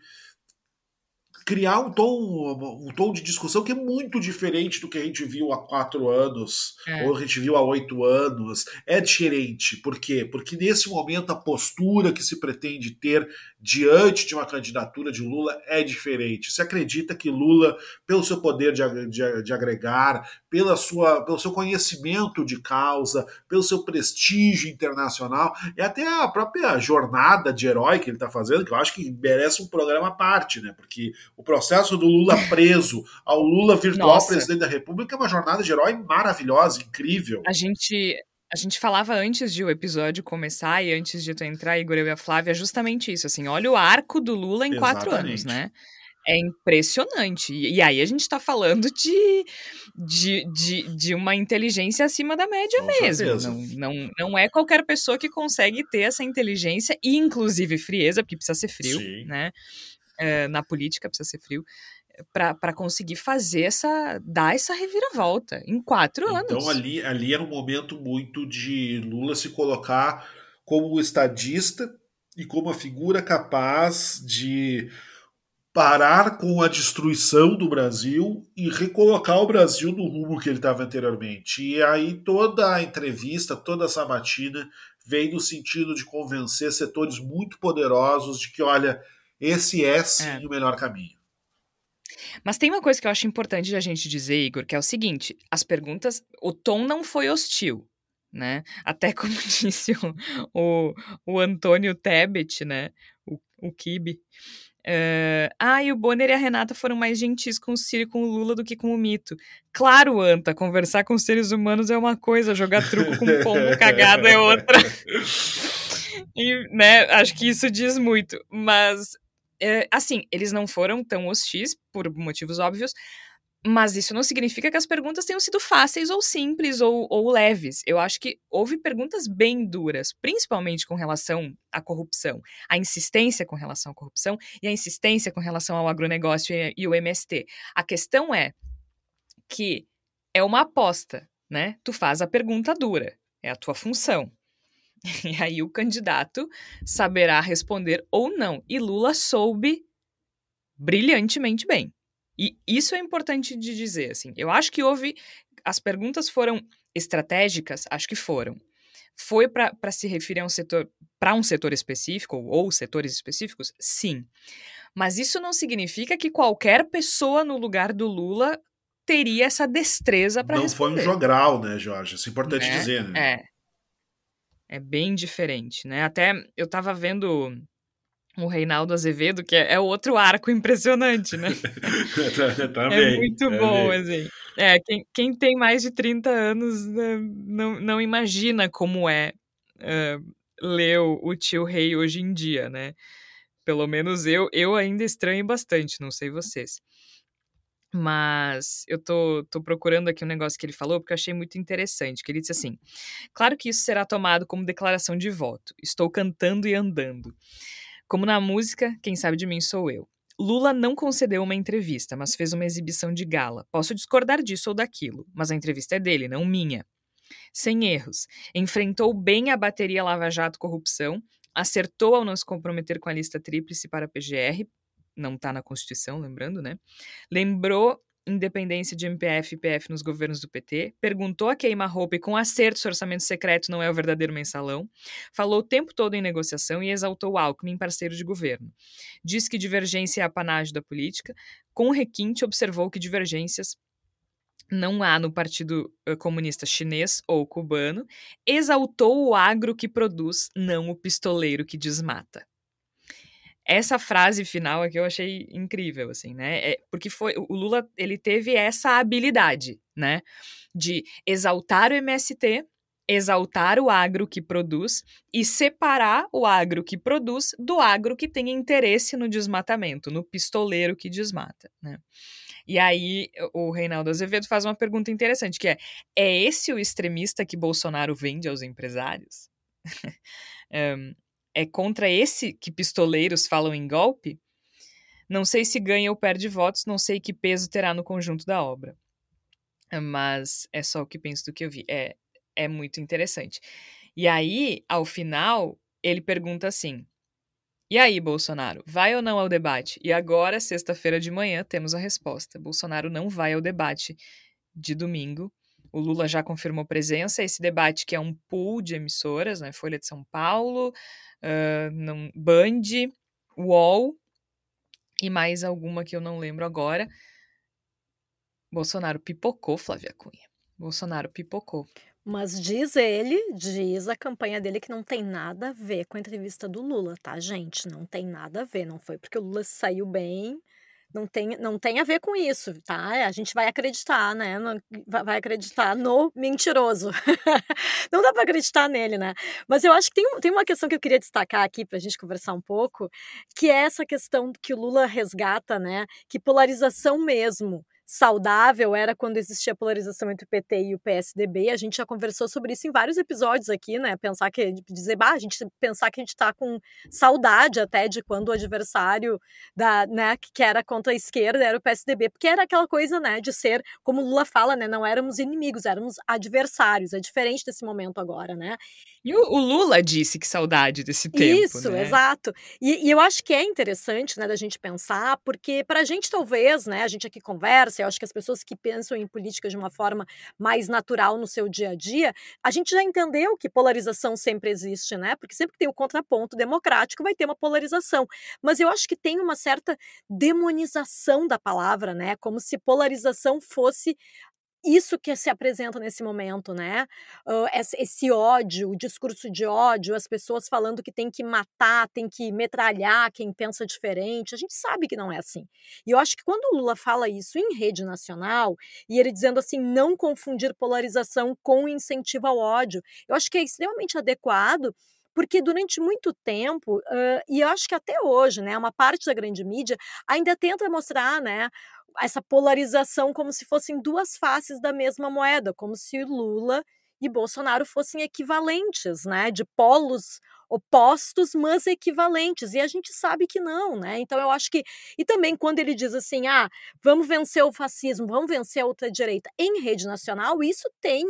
criar um tom, um tom de discussão que é muito diferente do que a gente viu há quatro anos, é. ou a gente viu há oito anos. É diferente. Por quê? Porque nesse momento a postura que se pretende ter diante de uma candidatura de Lula é diferente. Se acredita que Lula, pelo seu poder de, de, de agregar, pela sua, pelo seu conhecimento de causa, pelo seu prestígio internacional, e até a própria jornada de herói que ele está fazendo, que eu acho que merece um programa à parte, né? Porque o processo do Lula preso ao Lula virtual Nossa. presidente da República é uma jornada de herói maravilhosa, incrível. A gente a gente falava antes de o episódio começar e antes de tu entrar, Igor e a Flávia, justamente isso, assim, olha o arco do Lula em Exatamente. quatro anos, né? É impressionante. E aí a gente está falando de, de, de, de, uma inteligência acima da média Com mesmo. Não, não, não é qualquer pessoa que consegue ter essa inteligência e, inclusive, frieza, porque precisa ser frio, Sim. né? É, na política precisa ser frio para conseguir fazer essa dar essa reviravolta em quatro então, anos. Então ali ali era um momento muito de Lula se colocar como estadista e como a figura capaz de parar com a destruição do Brasil e recolocar o Brasil no rumo que ele estava anteriormente. E aí toda a entrevista, toda essa matina veio no sentido de convencer setores muito poderosos de que, olha, esse é sim é. o melhor caminho. Mas tem uma coisa que eu acho importante de a gente dizer, Igor, que é o seguinte: as perguntas, o tom não foi hostil, né? Até como disse o, o, o Antônio Tebet, né? O, o Kibe. Uh, ah, e o Bonner e a Renata foram mais gentis com o Ciro e com o Lula do que com o Mito. Claro, Anta, conversar com seres humanos é uma coisa, jogar truco com um pombo cagado é outra. e, né, acho que isso diz muito. Mas é, assim, eles não foram tão hostis, por motivos óbvios, mas isso não significa que as perguntas tenham sido fáceis ou simples ou, ou, leves. Eu acho que houve perguntas bem duras, principalmente com relação à corrupção, a insistência com relação à corrupção e a insistência com relação ao agronegócio e, e o MST. A questão é que é uma aposta, né? Tu faz a pergunta dura, é a tua função. E aí o candidato saberá responder ou não. E Lula soube brilhantemente bem. E isso é importante de dizer, assim. Eu acho que houve. As perguntas foram estratégicas, acho que foram. Foi para se referir a um setor, para um setor específico, ou setores específicos? Sim. Mas isso não significa que qualquer pessoa no lugar do Lula teria essa destreza para responder. Não foi um jogral, né, Jorge? Isso é importante né? dizer, né? É. É bem diferente, né? Até eu tava vendo o Reinaldo Azevedo, que é, é outro arco impressionante, né? tá é muito tá bom, bem. assim. É, quem, quem tem mais de 30 anos né, não, não imagina como é uh, ler o, o tio rei hoje em dia, né? Pelo menos eu, eu ainda estranho bastante, não sei vocês. Mas eu tô, tô procurando aqui um negócio que ele falou, porque eu achei muito interessante. Que ele disse assim: Claro que isso será tomado como declaração de voto. Estou cantando e andando. Como na música, quem sabe de mim sou eu. Lula não concedeu uma entrevista, mas fez uma exibição de gala. Posso discordar disso ou daquilo, mas a entrevista é dele, não minha. Sem erros. Enfrentou bem a bateria Lava Jato Corrupção, acertou ao não se comprometer com a lista tríplice para a PGR, não está na Constituição, lembrando, né? Lembrou, independência de MPF e PF nos governos do PT, perguntou a queima-roupa e com acerto se orçamento secreto não é o verdadeiro mensalão, falou o tempo todo em negociação e exaltou Alckmin, parceiro de governo. Diz que divergência é apanágio da política, com requinte observou que divergências não há no Partido Comunista Chinês ou cubano, exaltou o agro que produz, não o pistoleiro que desmata essa frase final aqui eu achei incrível, assim, né? É, porque foi o Lula ele teve essa habilidade, né? De exaltar o MST, exaltar o agro que produz e separar o agro que produz do agro que tem interesse no desmatamento, no pistoleiro que desmata, né? E aí o Reinaldo Azevedo faz uma pergunta interessante, que é: é esse o extremista que Bolsonaro vende aos empresários? um, é contra esse que pistoleiros falam em golpe? Não sei se ganha ou perde votos, não sei que peso terá no conjunto da obra. Mas é só o que penso do que eu vi. É, é muito interessante. E aí, ao final, ele pergunta assim: E aí, Bolsonaro, vai ou não ao debate? E agora, sexta-feira de manhã, temos a resposta. Bolsonaro não vai ao debate de domingo. O Lula já confirmou presença. Esse debate, que é um pool de emissoras, né? Folha de São Paulo, uh, Band, UOL e mais alguma que eu não lembro agora. Bolsonaro pipocou, Flávia Cunha. Bolsonaro pipocou. Mas diz ele, diz a campanha dele que não tem nada a ver com a entrevista do Lula, tá, gente? Não tem nada a ver. Não foi porque o Lula saiu bem não tem, não tem a ver com isso, tá? A gente vai acreditar, né? Vai acreditar no mentiroso. não dá para acreditar nele, né? Mas eu acho que tem, tem uma questão que eu queria destacar aqui para a gente conversar um pouco, que é essa questão que o Lula resgata, né? Que polarização mesmo saudável era quando existia polarização entre o PT e o PSDB. A gente já conversou sobre isso em vários episódios aqui, né? Pensar que dizer, bah, a gente pensar que a gente está com saudade até de quando o adversário da, né, que era contra a esquerda era o PSDB, porque era aquela coisa, né, de ser, como Lula fala, né, não éramos inimigos, éramos adversários. É diferente desse momento agora, né? E o, o Lula disse que saudade desse tempo. Isso, né? exato. E, e, eu acho que é interessante, né, da gente pensar, porque para a gente talvez, né, a gente aqui conversa, eu acho que as pessoas que pensam em política de uma forma mais natural no seu dia a dia, a gente já entendeu que polarização sempre existe, né? Porque sempre que tem o contraponto democrático vai ter uma polarização. Mas eu acho que tem uma certa demonização da palavra, né? Como se polarização fosse isso que se apresenta nesse momento, né? Esse ódio, o discurso de ódio, as pessoas falando que tem que matar, tem que metralhar quem pensa diferente. A gente sabe que não é assim. E eu acho que quando o Lula fala isso em rede nacional, e ele dizendo assim, não confundir polarização com incentivo ao ódio, eu acho que é extremamente adequado porque durante muito tempo, uh, e eu acho que até hoje, né, uma parte da grande mídia ainda tenta mostrar, né, essa polarização como se fossem duas faces da mesma moeda, como se Lula e Bolsonaro fossem equivalentes, né, de polos opostos, mas equivalentes. E a gente sabe que não, né? Então eu acho que e também quando ele diz assim: "Ah, vamos vencer o fascismo, vamos vencer a outra direita" em rede nacional, isso tem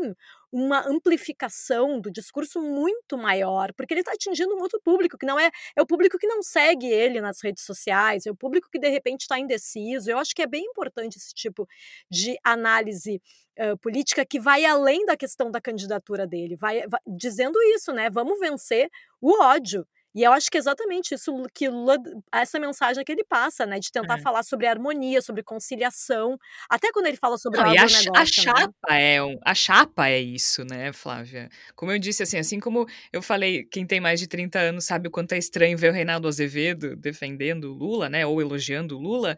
uma amplificação do discurso muito maior, porque ele está atingindo um outro público, que não é, é o público que não segue ele nas redes sociais, é o público que de repente está indeciso. Eu acho que é bem importante esse tipo de análise uh, política que vai além da questão da candidatura dele, vai, vai dizendo isso, né? Vamos vencer o ódio. E eu acho que é exatamente isso que Lula, essa mensagem que ele passa, né? De tentar é. falar sobre harmonia, sobre conciliação. Até quando ele fala sobre Não, a, negócio, a né? chapa né? é um, a chapa é isso, né, Flávia? Como eu disse, assim, assim como eu falei, quem tem mais de 30 anos sabe o quanto é estranho ver o Reinaldo Azevedo defendendo o Lula, né? Ou elogiando o Lula.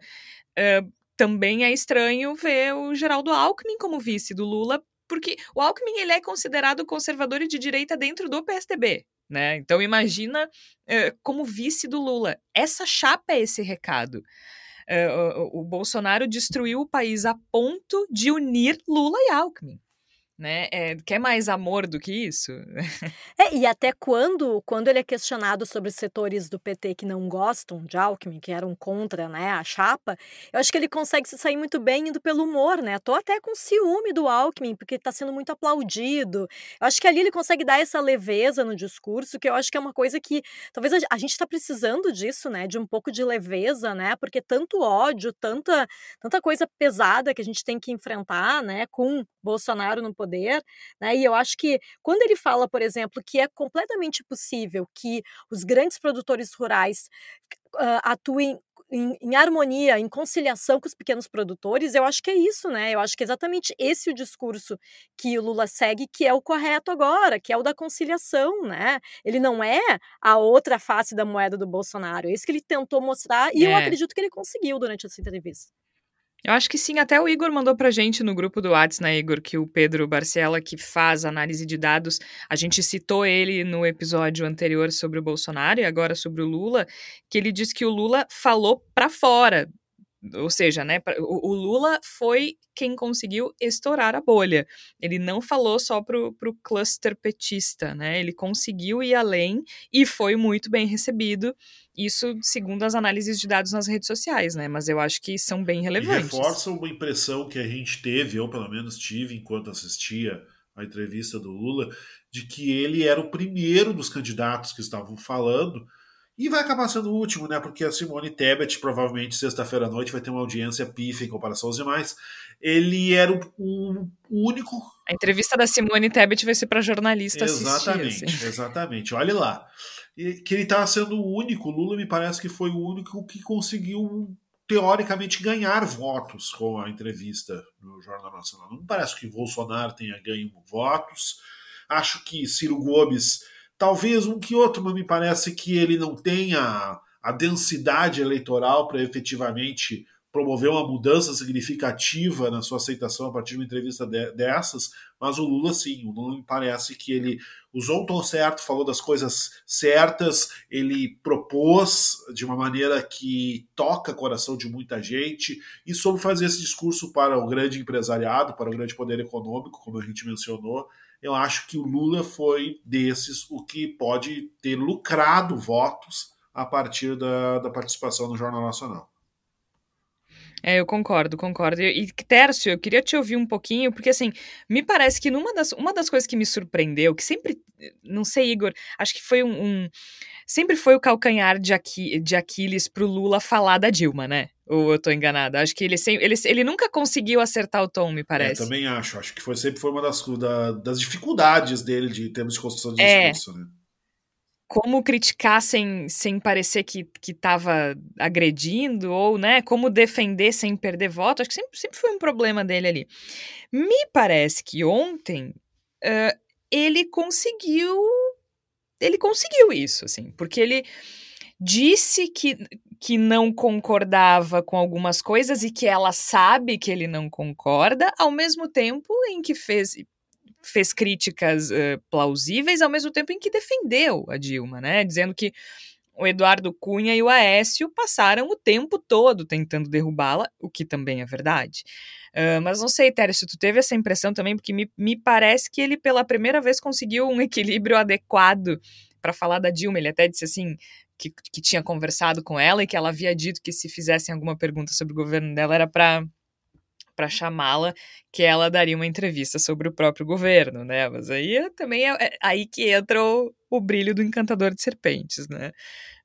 Uh, também é estranho ver o Geraldo Alckmin como vice do Lula, porque o Alckmin ele é considerado conservador e de direita dentro do PSDB, né? Então imagina uh, como vice do Lula. Essa chapa é esse recado. Uh, o, o, Bolsonaro destruiu o país a ponto de unir Lula e Alckmin. Né? É, quer mais amor do que isso? É, e até quando, quando ele é questionado sobre setores do PT que não gostam de Alckmin, que eram contra né, a chapa, eu acho que ele consegue se sair muito bem indo pelo humor, né? Tô até com ciúme do Alckmin, porque está sendo muito aplaudido. Eu acho que ali ele consegue dar essa leveza no discurso, que eu acho que é uma coisa que talvez a, a gente está precisando disso, né? De um pouco de leveza, né? Porque tanto ódio, tanta, tanta coisa pesada que a gente tem que enfrentar, né? Com Bolsonaro no poder, né? E eu acho que quando ele fala, por exemplo, que é completamente possível que os grandes produtores rurais uh, atuem em, em, harmonia, em conciliação com os pequenos produtores, eu acho que é isso, né? Eu acho que é exatamente esse o discurso que o Lula segue, que é o correto agora, que é o da conciliação, né? Ele não é a outra face da moeda do Bolsonaro, é isso que ele tentou mostrar e é. eu acredito que ele conseguiu durante essa entrevista. Eu acho que sim, até o Igor mandou pra gente no grupo do Whats, né, Igor, que o Pedro Barcela, que faz análise de dados, a gente citou ele no episódio anterior sobre o Bolsonaro e agora sobre o Lula, que ele disse que o Lula falou para fora ou seja, né, o, o, Lula foi quem conseguiu estourar a bolha. Ele não falou só pro, pro cluster petista, né? Ele conseguiu ir além e foi muito bem recebido. Isso segundo as análises de dados nas redes sociais, né? Mas eu acho que são bem relevantes. E reforça uma impressão que a gente teve, eu pelo menos tive enquanto assistia a entrevista do Lula, de que ele era o primeiro dos candidatos que estavam falando e vai acabar sendo o último, né? Porque a Simone Tebet, provavelmente sexta-feira à noite, vai ter uma audiência pífia em comparação aos demais. Ele era o, o, o único. A entrevista da Simone Tebet vai ser para jornalista exatamente, assistir. Assim. Exatamente, olhe lá. E, que ele estava sendo o único, Lula me parece que foi o único que conseguiu, teoricamente, ganhar votos com a entrevista no Jornal Nacional. Não parece que Bolsonaro tenha ganho votos. Acho que Ciro Gomes Talvez um que outro, mas me parece que ele não tenha a densidade eleitoral para efetivamente promover uma mudança significativa na sua aceitação a partir de uma entrevista de, dessas, mas o Lula sim, o Lula me parece que ele usou o tom certo, falou das coisas certas, ele propôs de uma maneira que toca o coração de muita gente e soube fazer esse discurso para o grande empresariado, para o grande poder econômico, como a gente mencionou, eu acho que o Lula foi desses o que pode ter lucrado votos a partir da, da participação no Jornal Nacional. É, eu concordo, concordo. E, Tércio, eu queria te ouvir um pouquinho, porque assim, me parece que numa das, uma das coisas que me surpreendeu, que sempre, não sei, Igor, acho que foi um, um sempre foi o calcanhar de, Aqui, de Aquiles pro Lula falar da Dilma, né? Ou eu tô enganada? Acho que ele, sempre, ele, ele nunca conseguiu acertar o tom, me parece. Eu também acho. Acho que foi, sempre foi uma das, da, das dificuldades dele de termos de construção de é. discurso, né? Como criticar sem, sem parecer que, que tava agredindo, ou, né, como defender sem perder voto, acho que sempre, sempre foi um problema dele ali. Me parece que ontem uh, ele conseguiu ele conseguiu isso, assim, porque ele disse que, que não concordava com algumas coisas e que ela sabe que ele não concorda, ao mesmo tempo em que fez fez críticas uh, plausíveis, ao mesmo tempo em que defendeu a Dilma, né, dizendo que o Eduardo Cunha e o Aécio passaram o tempo todo tentando derrubá-la, o que também é verdade. Uh, mas não sei, Tério, se tu teve essa impressão também, porque me, me parece que ele pela primeira vez conseguiu um equilíbrio adequado para falar da Dilma. Ele até disse assim que, que tinha conversado com ela e que ela havia dito que se fizessem alguma pergunta sobre o governo dela era para para chamá-la, que ela daria uma entrevista sobre o próprio governo, né? Mas aí é também é, é aí que entra o, o, brilho do encantador de serpentes, né?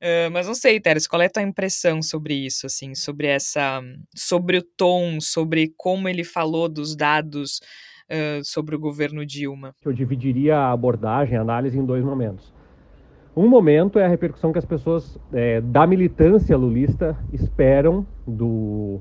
Uh, mas não sei, Teres, qual é a tua impressão sobre isso, assim, sobre essa, sobre o tom, sobre como ele falou dos dados uh, sobre o governo Dilma? Eu dividiria a abordagem, a análise em dois momentos. Um momento é a repercussão que as pessoas é, da militância lulista esperam do,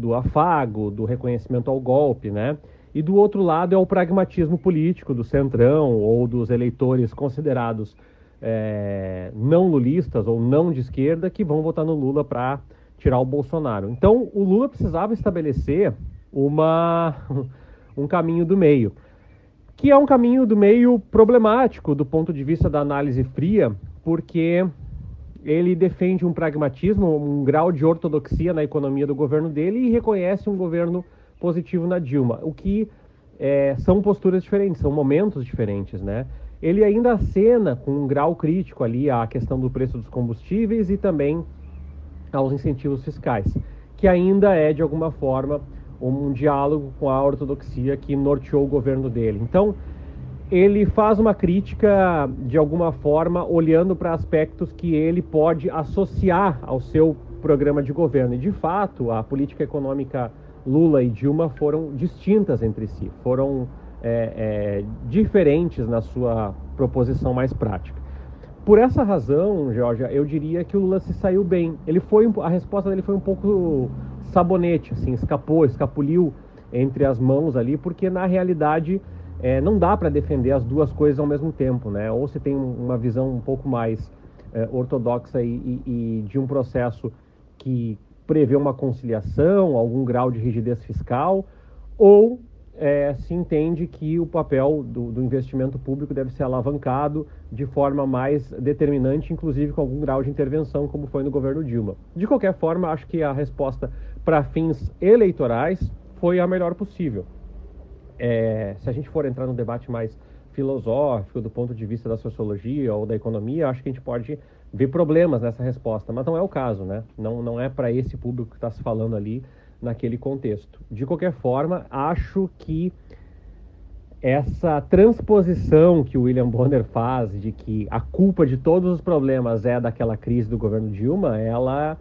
do afago, do reconhecimento ao golpe, né? E do outro lado é o pragmatismo político do centrão ou dos eleitores considerados é, não lulistas ou não de esquerda que vão votar no Lula para tirar o Bolsonaro. Então o Lula precisava estabelecer uma, um caminho do meio que é um caminho do meio problemático do ponto de vista da análise fria, porque ele defende um pragmatismo, um grau de ortodoxia na economia do governo dele e reconhece um governo positivo na Dilma, o que é, são posturas diferentes, são momentos diferentes, né? Ele ainda acena com um grau crítico ali a questão do preço dos combustíveis e também aos incentivos fiscais, que ainda é de alguma forma um diálogo com a ortodoxia que norteou o governo dele. Então, ele faz uma crítica de alguma forma olhando para aspectos que ele pode associar ao seu programa de governo. E de fato, a política econômica Lula e Dilma foram distintas entre si, foram é, é, diferentes na sua proposição mais prática. Por essa razão, Georgia, eu diria que o Lula se saiu bem. Ele foi a resposta dele foi um pouco sabonete, assim, escapou, escapuliu entre as mãos ali, porque na realidade é, não dá para defender as duas coisas ao mesmo tempo, né? Ou você tem uma visão um pouco mais é, ortodoxa e, e, e de um processo que prevê uma conciliação, algum grau de rigidez fiscal, ou é, se entende que o papel do, do, investimento público deve ser alavancado de forma mais determinante, inclusive com algum grau de intervenção, como foi no governo Dilma. De qualquer forma, acho que a resposta para fins eleitorais foi a melhor possível. É, se a gente for entrar num debate mais filosófico, do ponto de vista da sociologia ou da economia, acho que a gente pode ver problemas nessa resposta, mas não é o caso, né? Não, não é para esse público que está se falando ali naquele contexto. De qualquer forma, acho que essa transposição que o William Bonner faz de que a culpa de todos os problemas é daquela crise do governo Dilma, ela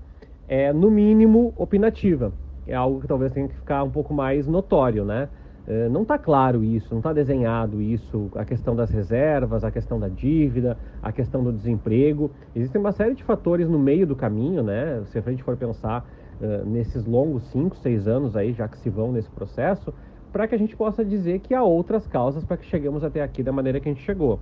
é no mínimo opinativa. É algo que talvez tenha que ficar um pouco mais notório, né? É, não está claro isso, não está desenhado isso, a questão das reservas, a questão da dívida, a questão do desemprego. Existem uma série de fatores no meio do caminho, né? Se a gente for pensar uh, nesses longos cinco, seis anos aí, já que se vão nesse processo, para que a gente possa dizer que há outras causas para que cheguemos até aqui da maneira que a gente chegou.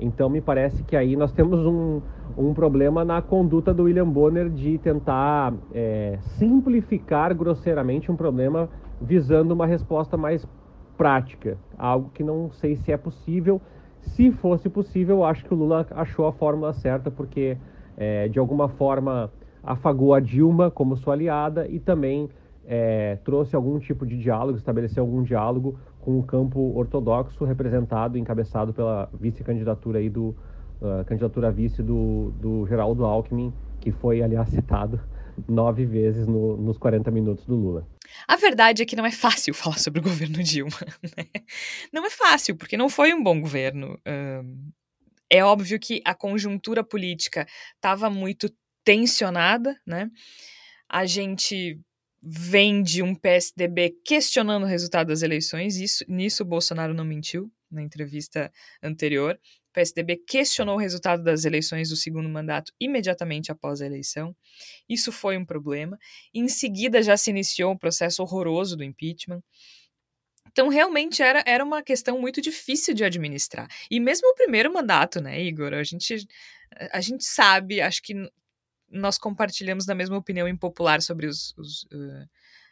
Então, me parece que aí nós temos um, um problema na conduta do William Bonner de tentar é, simplificar grosseiramente um problema visando uma resposta mais prática, algo que não sei se é possível. Se fosse possível, acho que o Lula achou a fórmula certa, porque é, de alguma forma afagou a Dilma como sua aliada e também é, trouxe algum tipo de diálogo, estabeleceu algum diálogo com o campo ortodoxo representado, encabeçado pela vice-candidatura aí do uh, candidatura vice do, do Geraldo Alckmin, que foi aliás citado nove vezes no, nos 40 minutos do Lula. A verdade é que não é fácil falar sobre o governo Dilma. Né? Não é fácil, porque não foi um bom governo. é óbvio que a conjuntura política estava muito tensionada, né? A gente vem de um PSDB questionando o resultado das eleições, isso, nisso o Bolsonaro não mentiu na entrevista anterior. PSDB questionou o resultado das eleições do segundo mandato imediatamente após a eleição. Isso foi um problema. Em seguida, já se iniciou um processo horroroso do impeachment. Então, realmente era, era uma questão muito difícil de administrar. E mesmo o primeiro mandato, né, Igor? A gente, a gente sabe, acho que nós compartilhamos da mesma opinião impopular sobre os, os, uh,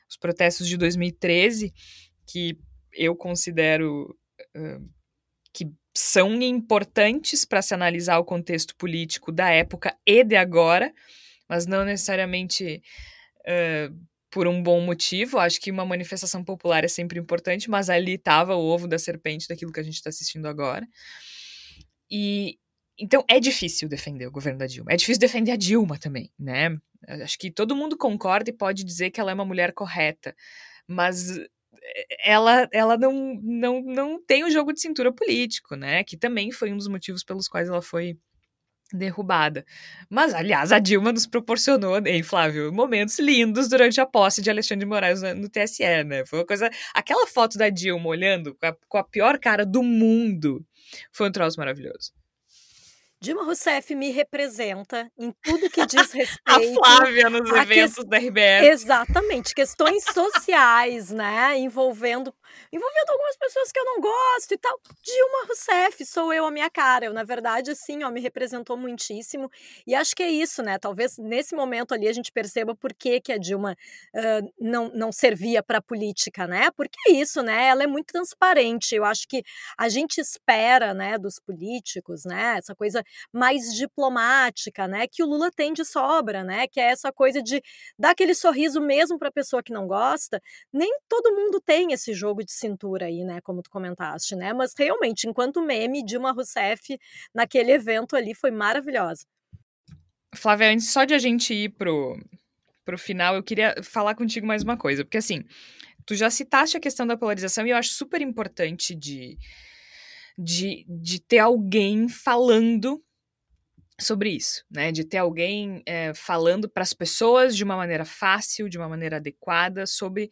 os protestos de 2013, que eu considero uh, que são importantes para se analisar o contexto político da época e de agora, mas não necessariamente uh, por um bom motivo. Acho que uma manifestação popular é sempre importante, mas ali estava o ovo da serpente daquilo que a gente está assistindo agora. E então é difícil defender o governo da Dilma. É difícil defender a Dilma também, né? Acho que todo mundo concorda e pode dizer que ela é uma mulher correta, mas ela, ela não, não, não tem o jogo de cintura político, né? Que também foi um dos motivos pelos quais ela foi derrubada. Mas, aliás, a Dilma nos proporcionou, hein, Flávio, momentos lindos durante a posse de Alexandre de Moraes no, no TSE, né? Foi uma coisa. Aquela foto da Dilma olhando com a, com a pior cara do mundo foi um troço maravilhoso. Dilma Rousseff me representa em tudo que diz respeito. a Flávia nos eventos que... da RBS. Exatamente, questões sociais, né, envolvendo envolvendo algumas pessoas que eu não gosto e tal. Dilma Rousseff, sou eu a minha cara. Eu, na verdade, assim, ó, me representou muitíssimo. E acho que é isso, né? Talvez nesse momento ali a gente perceba por que, que a Dilma uh, não, não servia para a política, né? Porque é isso, né? Ela é muito transparente. Eu acho que a gente espera, né, dos políticos, né? Essa coisa mais diplomática, né? Que o Lula tem de sobra, né? Que é essa coisa de dar aquele sorriso mesmo para a pessoa que não gosta. Nem todo mundo tem esse jogo de cintura aí, né? Como tu comentaste, né? Mas realmente, enquanto meme, Dilma Rousseff naquele evento ali foi maravilhosa. Flávia, antes só de a gente ir pro, pro final, eu queria falar contigo mais uma coisa, porque assim, tu já citaste a questão da polarização e eu acho super importante de, de, de ter alguém falando sobre isso, né? De ter alguém é, falando para as pessoas de uma maneira fácil, de uma maneira adequada sobre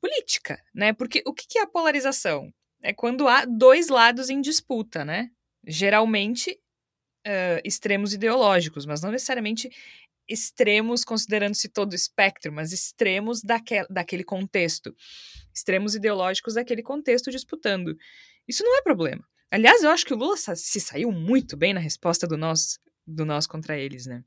política, né? Porque o que é a polarização? É quando há dois lados em disputa, né? Geralmente uh, extremos ideológicos, mas não necessariamente extremos considerando-se todo o espectro, mas extremos daque daquele contexto, extremos ideológicos daquele contexto disputando. Isso não é problema. Aliás, eu acho que o Lula se saiu muito bem na resposta do nós, do nós contra eles, né?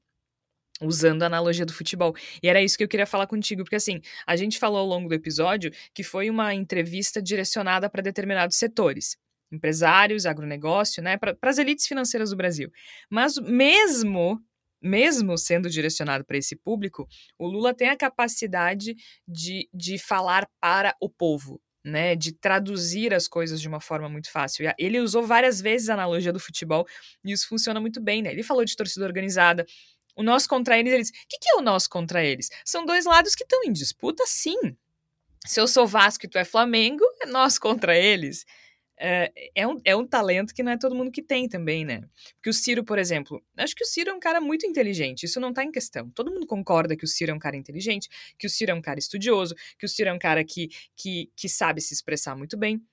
Usando a analogia do futebol. E era isso que eu queria falar contigo, porque assim, a gente falou ao longo do episódio que foi uma entrevista direcionada para determinados setores empresários, agronegócio, né, para as elites financeiras do Brasil. Mas mesmo mesmo sendo direcionado para esse público, o Lula tem a capacidade de, de falar para o povo, né, de traduzir as coisas de uma forma muito fácil. Ele usou várias vezes a analogia do futebol e isso funciona muito bem, né? Ele falou de torcida organizada. O nós contra eles, eles. O que, que é o nós contra eles? São dois lados que estão em disputa, sim. Se eu sou Vasco e tu é Flamengo, é nós contra eles é, é, um, é um talento que não é todo mundo que tem também, né? Porque o Ciro, por exemplo, acho que o Ciro é um cara muito inteligente, isso não tá em questão. Todo mundo concorda que o Ciro é um cara inteligente, que o Ciro é um cara estudioso, que o Ciro é um cara que, que, que sabe se expressar muito bem,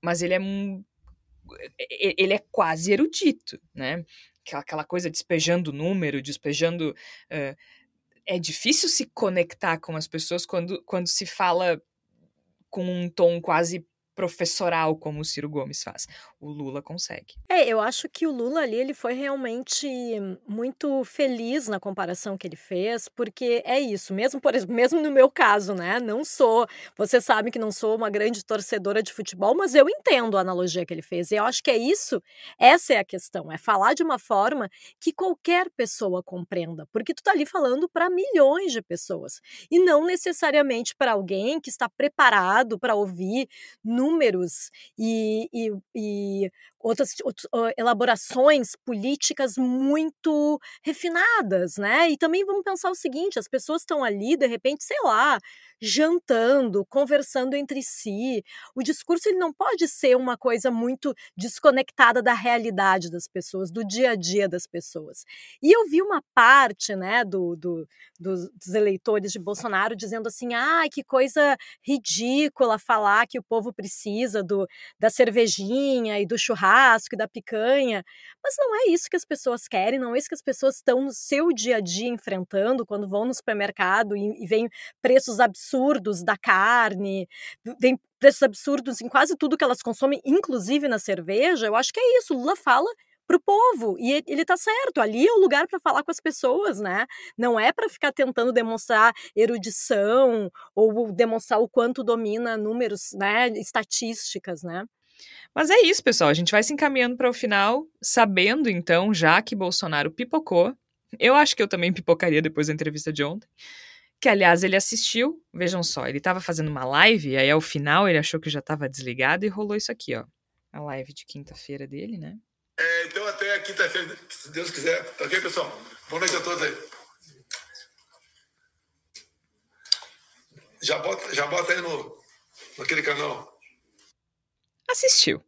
mas ele é um. Ele é quase erudito, né? Aquela coisa despejando número, despejando. Uh, é difícil se conectar com as pessoas quando, quando se fala com um tom quase professoral como o Ciro Gomes faz. O Lula consegue. É, eu acho que o Lula ali ele foi realmente muito feliz na comparação que ele fez, porque é isso, mesmo por mesmo no meu caso, né? Não sou, você sabe que não sou uma grande torcedora de futebol, mas eu entendo a analogia que ele fez. E eu acho que é isso, essa é a questão, é falar de uma forma que qualquer pessoa compreenda, porque tu tá ali falando para milhões de pessoas e não necessariamente para alguém que está preparado para ouvir números e, e, e outras, outras elaborações políticas muito refinadas, né? E também vamos pensar o seguinte: as pessoas estão ali, de repente, sei lá, jantando, conversando entre si. O discurso ele não pode ser uma coisa muito desconectada da realidade das pessoas, do dia a dia das pessoas. E eu vi uma parte, né, do, do dos, dos eleitores de Bolsonaro dizendo assim: ah, que coisa ridícula falar que o povo precisa do, da cervejinha e do churrasco e da picanha. Mas não é isso que as pessoas querem, não é isso que as pessoas estão no seu dia a dia enfrentando quando vão no supermercado e, e veem preços absurdos da carne, vem preços absurdos em quase tudo que elas consomem, inclusive na cerveja. Eu acho que é isso. Lula fala para o povo. E ele está certo, ali é o lugar para falar com as pessoas, né? Não é para ficar tentando demonstrar erudição ou demonstrar o quanto domina números, né, estatísticas, né? Mas é isso, pessoal. A gente vai se encaminhando para o final, sabendo então, já que Bolsonaro pipocou. Eu acho que eu também pipocaria depois da entrevista de ontem. Que, aliás, ele assistiu. Vejam só, ele estava fazendo uma live, e aí ao final ele achou que já estava desligado e rolou isso aqui, ó. A live de quinta-feira dele, né? É, então, até quinta-feira, se Deus quiser. Tá ok, pessoal? Boa noite a todos aí. Já bota, já bota aí no, naquele canal. Assistiu.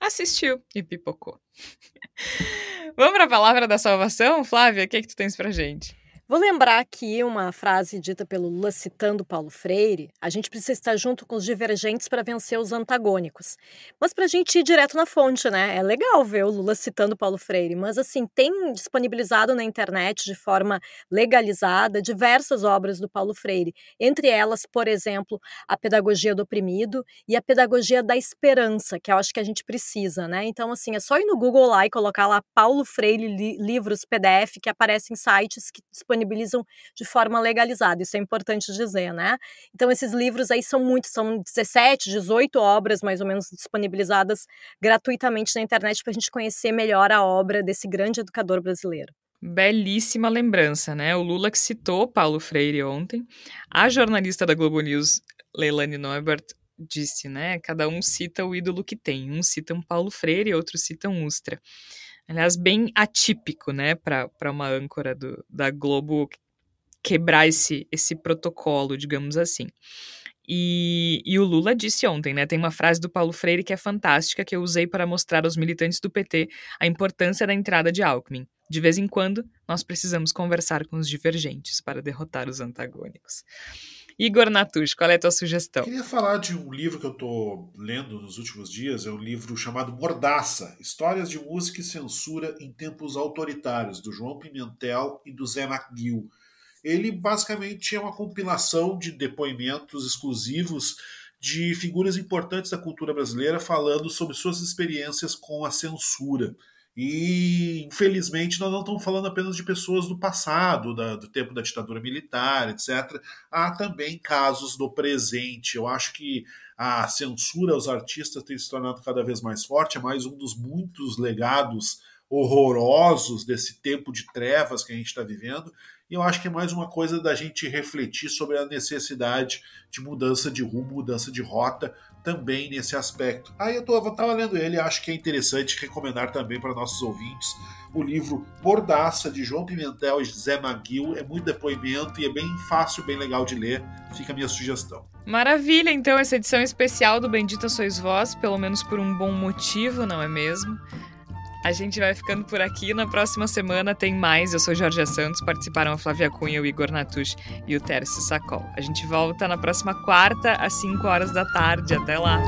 Assistiu e pipocou. Vamos para a palavra da salvação, Flávia? O que, é que tu tens pra gente? Vou lembrar aqui uma frase dita pelo Lula citando Paulo Freire: a gente precisa estar junto com os divergentes para vencer os antagônicos. Mas para a gente ir direto na fonte, né? É legal ver o Lula citando Paulo Freire, mas assim, tem disponibilizado na internet de forma legalizada diversas obras do Paulo Freire, entre elas, por exemplo, a Pedagogia do Oprimido e a Pedagogia da Esperança, que eu acho que a gente precisa, né? Então, assim, é só ir no Google lá e colocar lá Paulo Freire livros PDF que aparecem em sites que disponibilizam disponibilizam de forma legalizada, isso é importante dizer, né? Então esses livros aí são muitos, são 17, 18 obras mais ou menos disponibilizadas gratuitamente na internet para a gente conhecer melhor a obra desse grande educador brasileiro. Belíssima lembrança, né? O Lula que citou Paulo Freire ontem. A jornalista da Globo News, Leilani Neubert, disse, né? Cada um cita o ídolo que tem. Um cita um Paulo Freire, outro cita um Ustra. Aliás, bem atípico, né, para uma âncora do, da Globo quebrar esse, esse protocolo, digamos assim. E, e, o Lula disse ontem, né? Tem uma frase do Paulo Freire que é fantástica, que eu usei para mostrar aos militantes do PT a importância da entrada de Alckmin. De vez em quando, nós precisamos conversar com os divergentes para derrotar os antagônicos. Igor Natush, qual é a tua sugestão? Eu queria falar de um livro que eu estou lendo nos últimos dias, é um livro chamado Mordaça, Histórias de Música e Censura em Tempos Autoritários, do João Pimentel e do Zé McGill. Ele basicamente é uma compilação de depoimentos exclusivos de figuras importantes da cultura brasileira falando sobre suas experiências com a censura. E, infelizmente, nós não estamos falando apenas de pessoas do passado, da, do tempo da ditadura militar, etc. Há também casos do presente. Eu acho que a censura aos artistas tem se tornado cada vez mais forte, é mais um dos muitos legados horrorosos desse tempo de trevas que a gente está vivendo. E eu acho que é mais uma coisa da gente refletir sobre a necessidade de mudança de rumo, mudança de rota também nesse aspecto. Aí eu estava lendo ele, acho que é interessante recomendar também para nossos ouvintes o livro Bordaça, de João Pimentel e Zé Maguil. É muito depoimento e é bem fácil, bem legal de ler. Fica a minha sugestão. Maravilha, então, essa edição especial do Bendita Sois Vós, pelo menos por um bom motivo, não é mesmo? A gente vai ficando por aqui. Na próxima semana tem mais. Eu sou Jorge Santos. Participaram a Flávia Cunha, o Igor Natush e o Tércio Sacol. A gente volta na próxima quarta, às 5 horas da tarde. Até lá!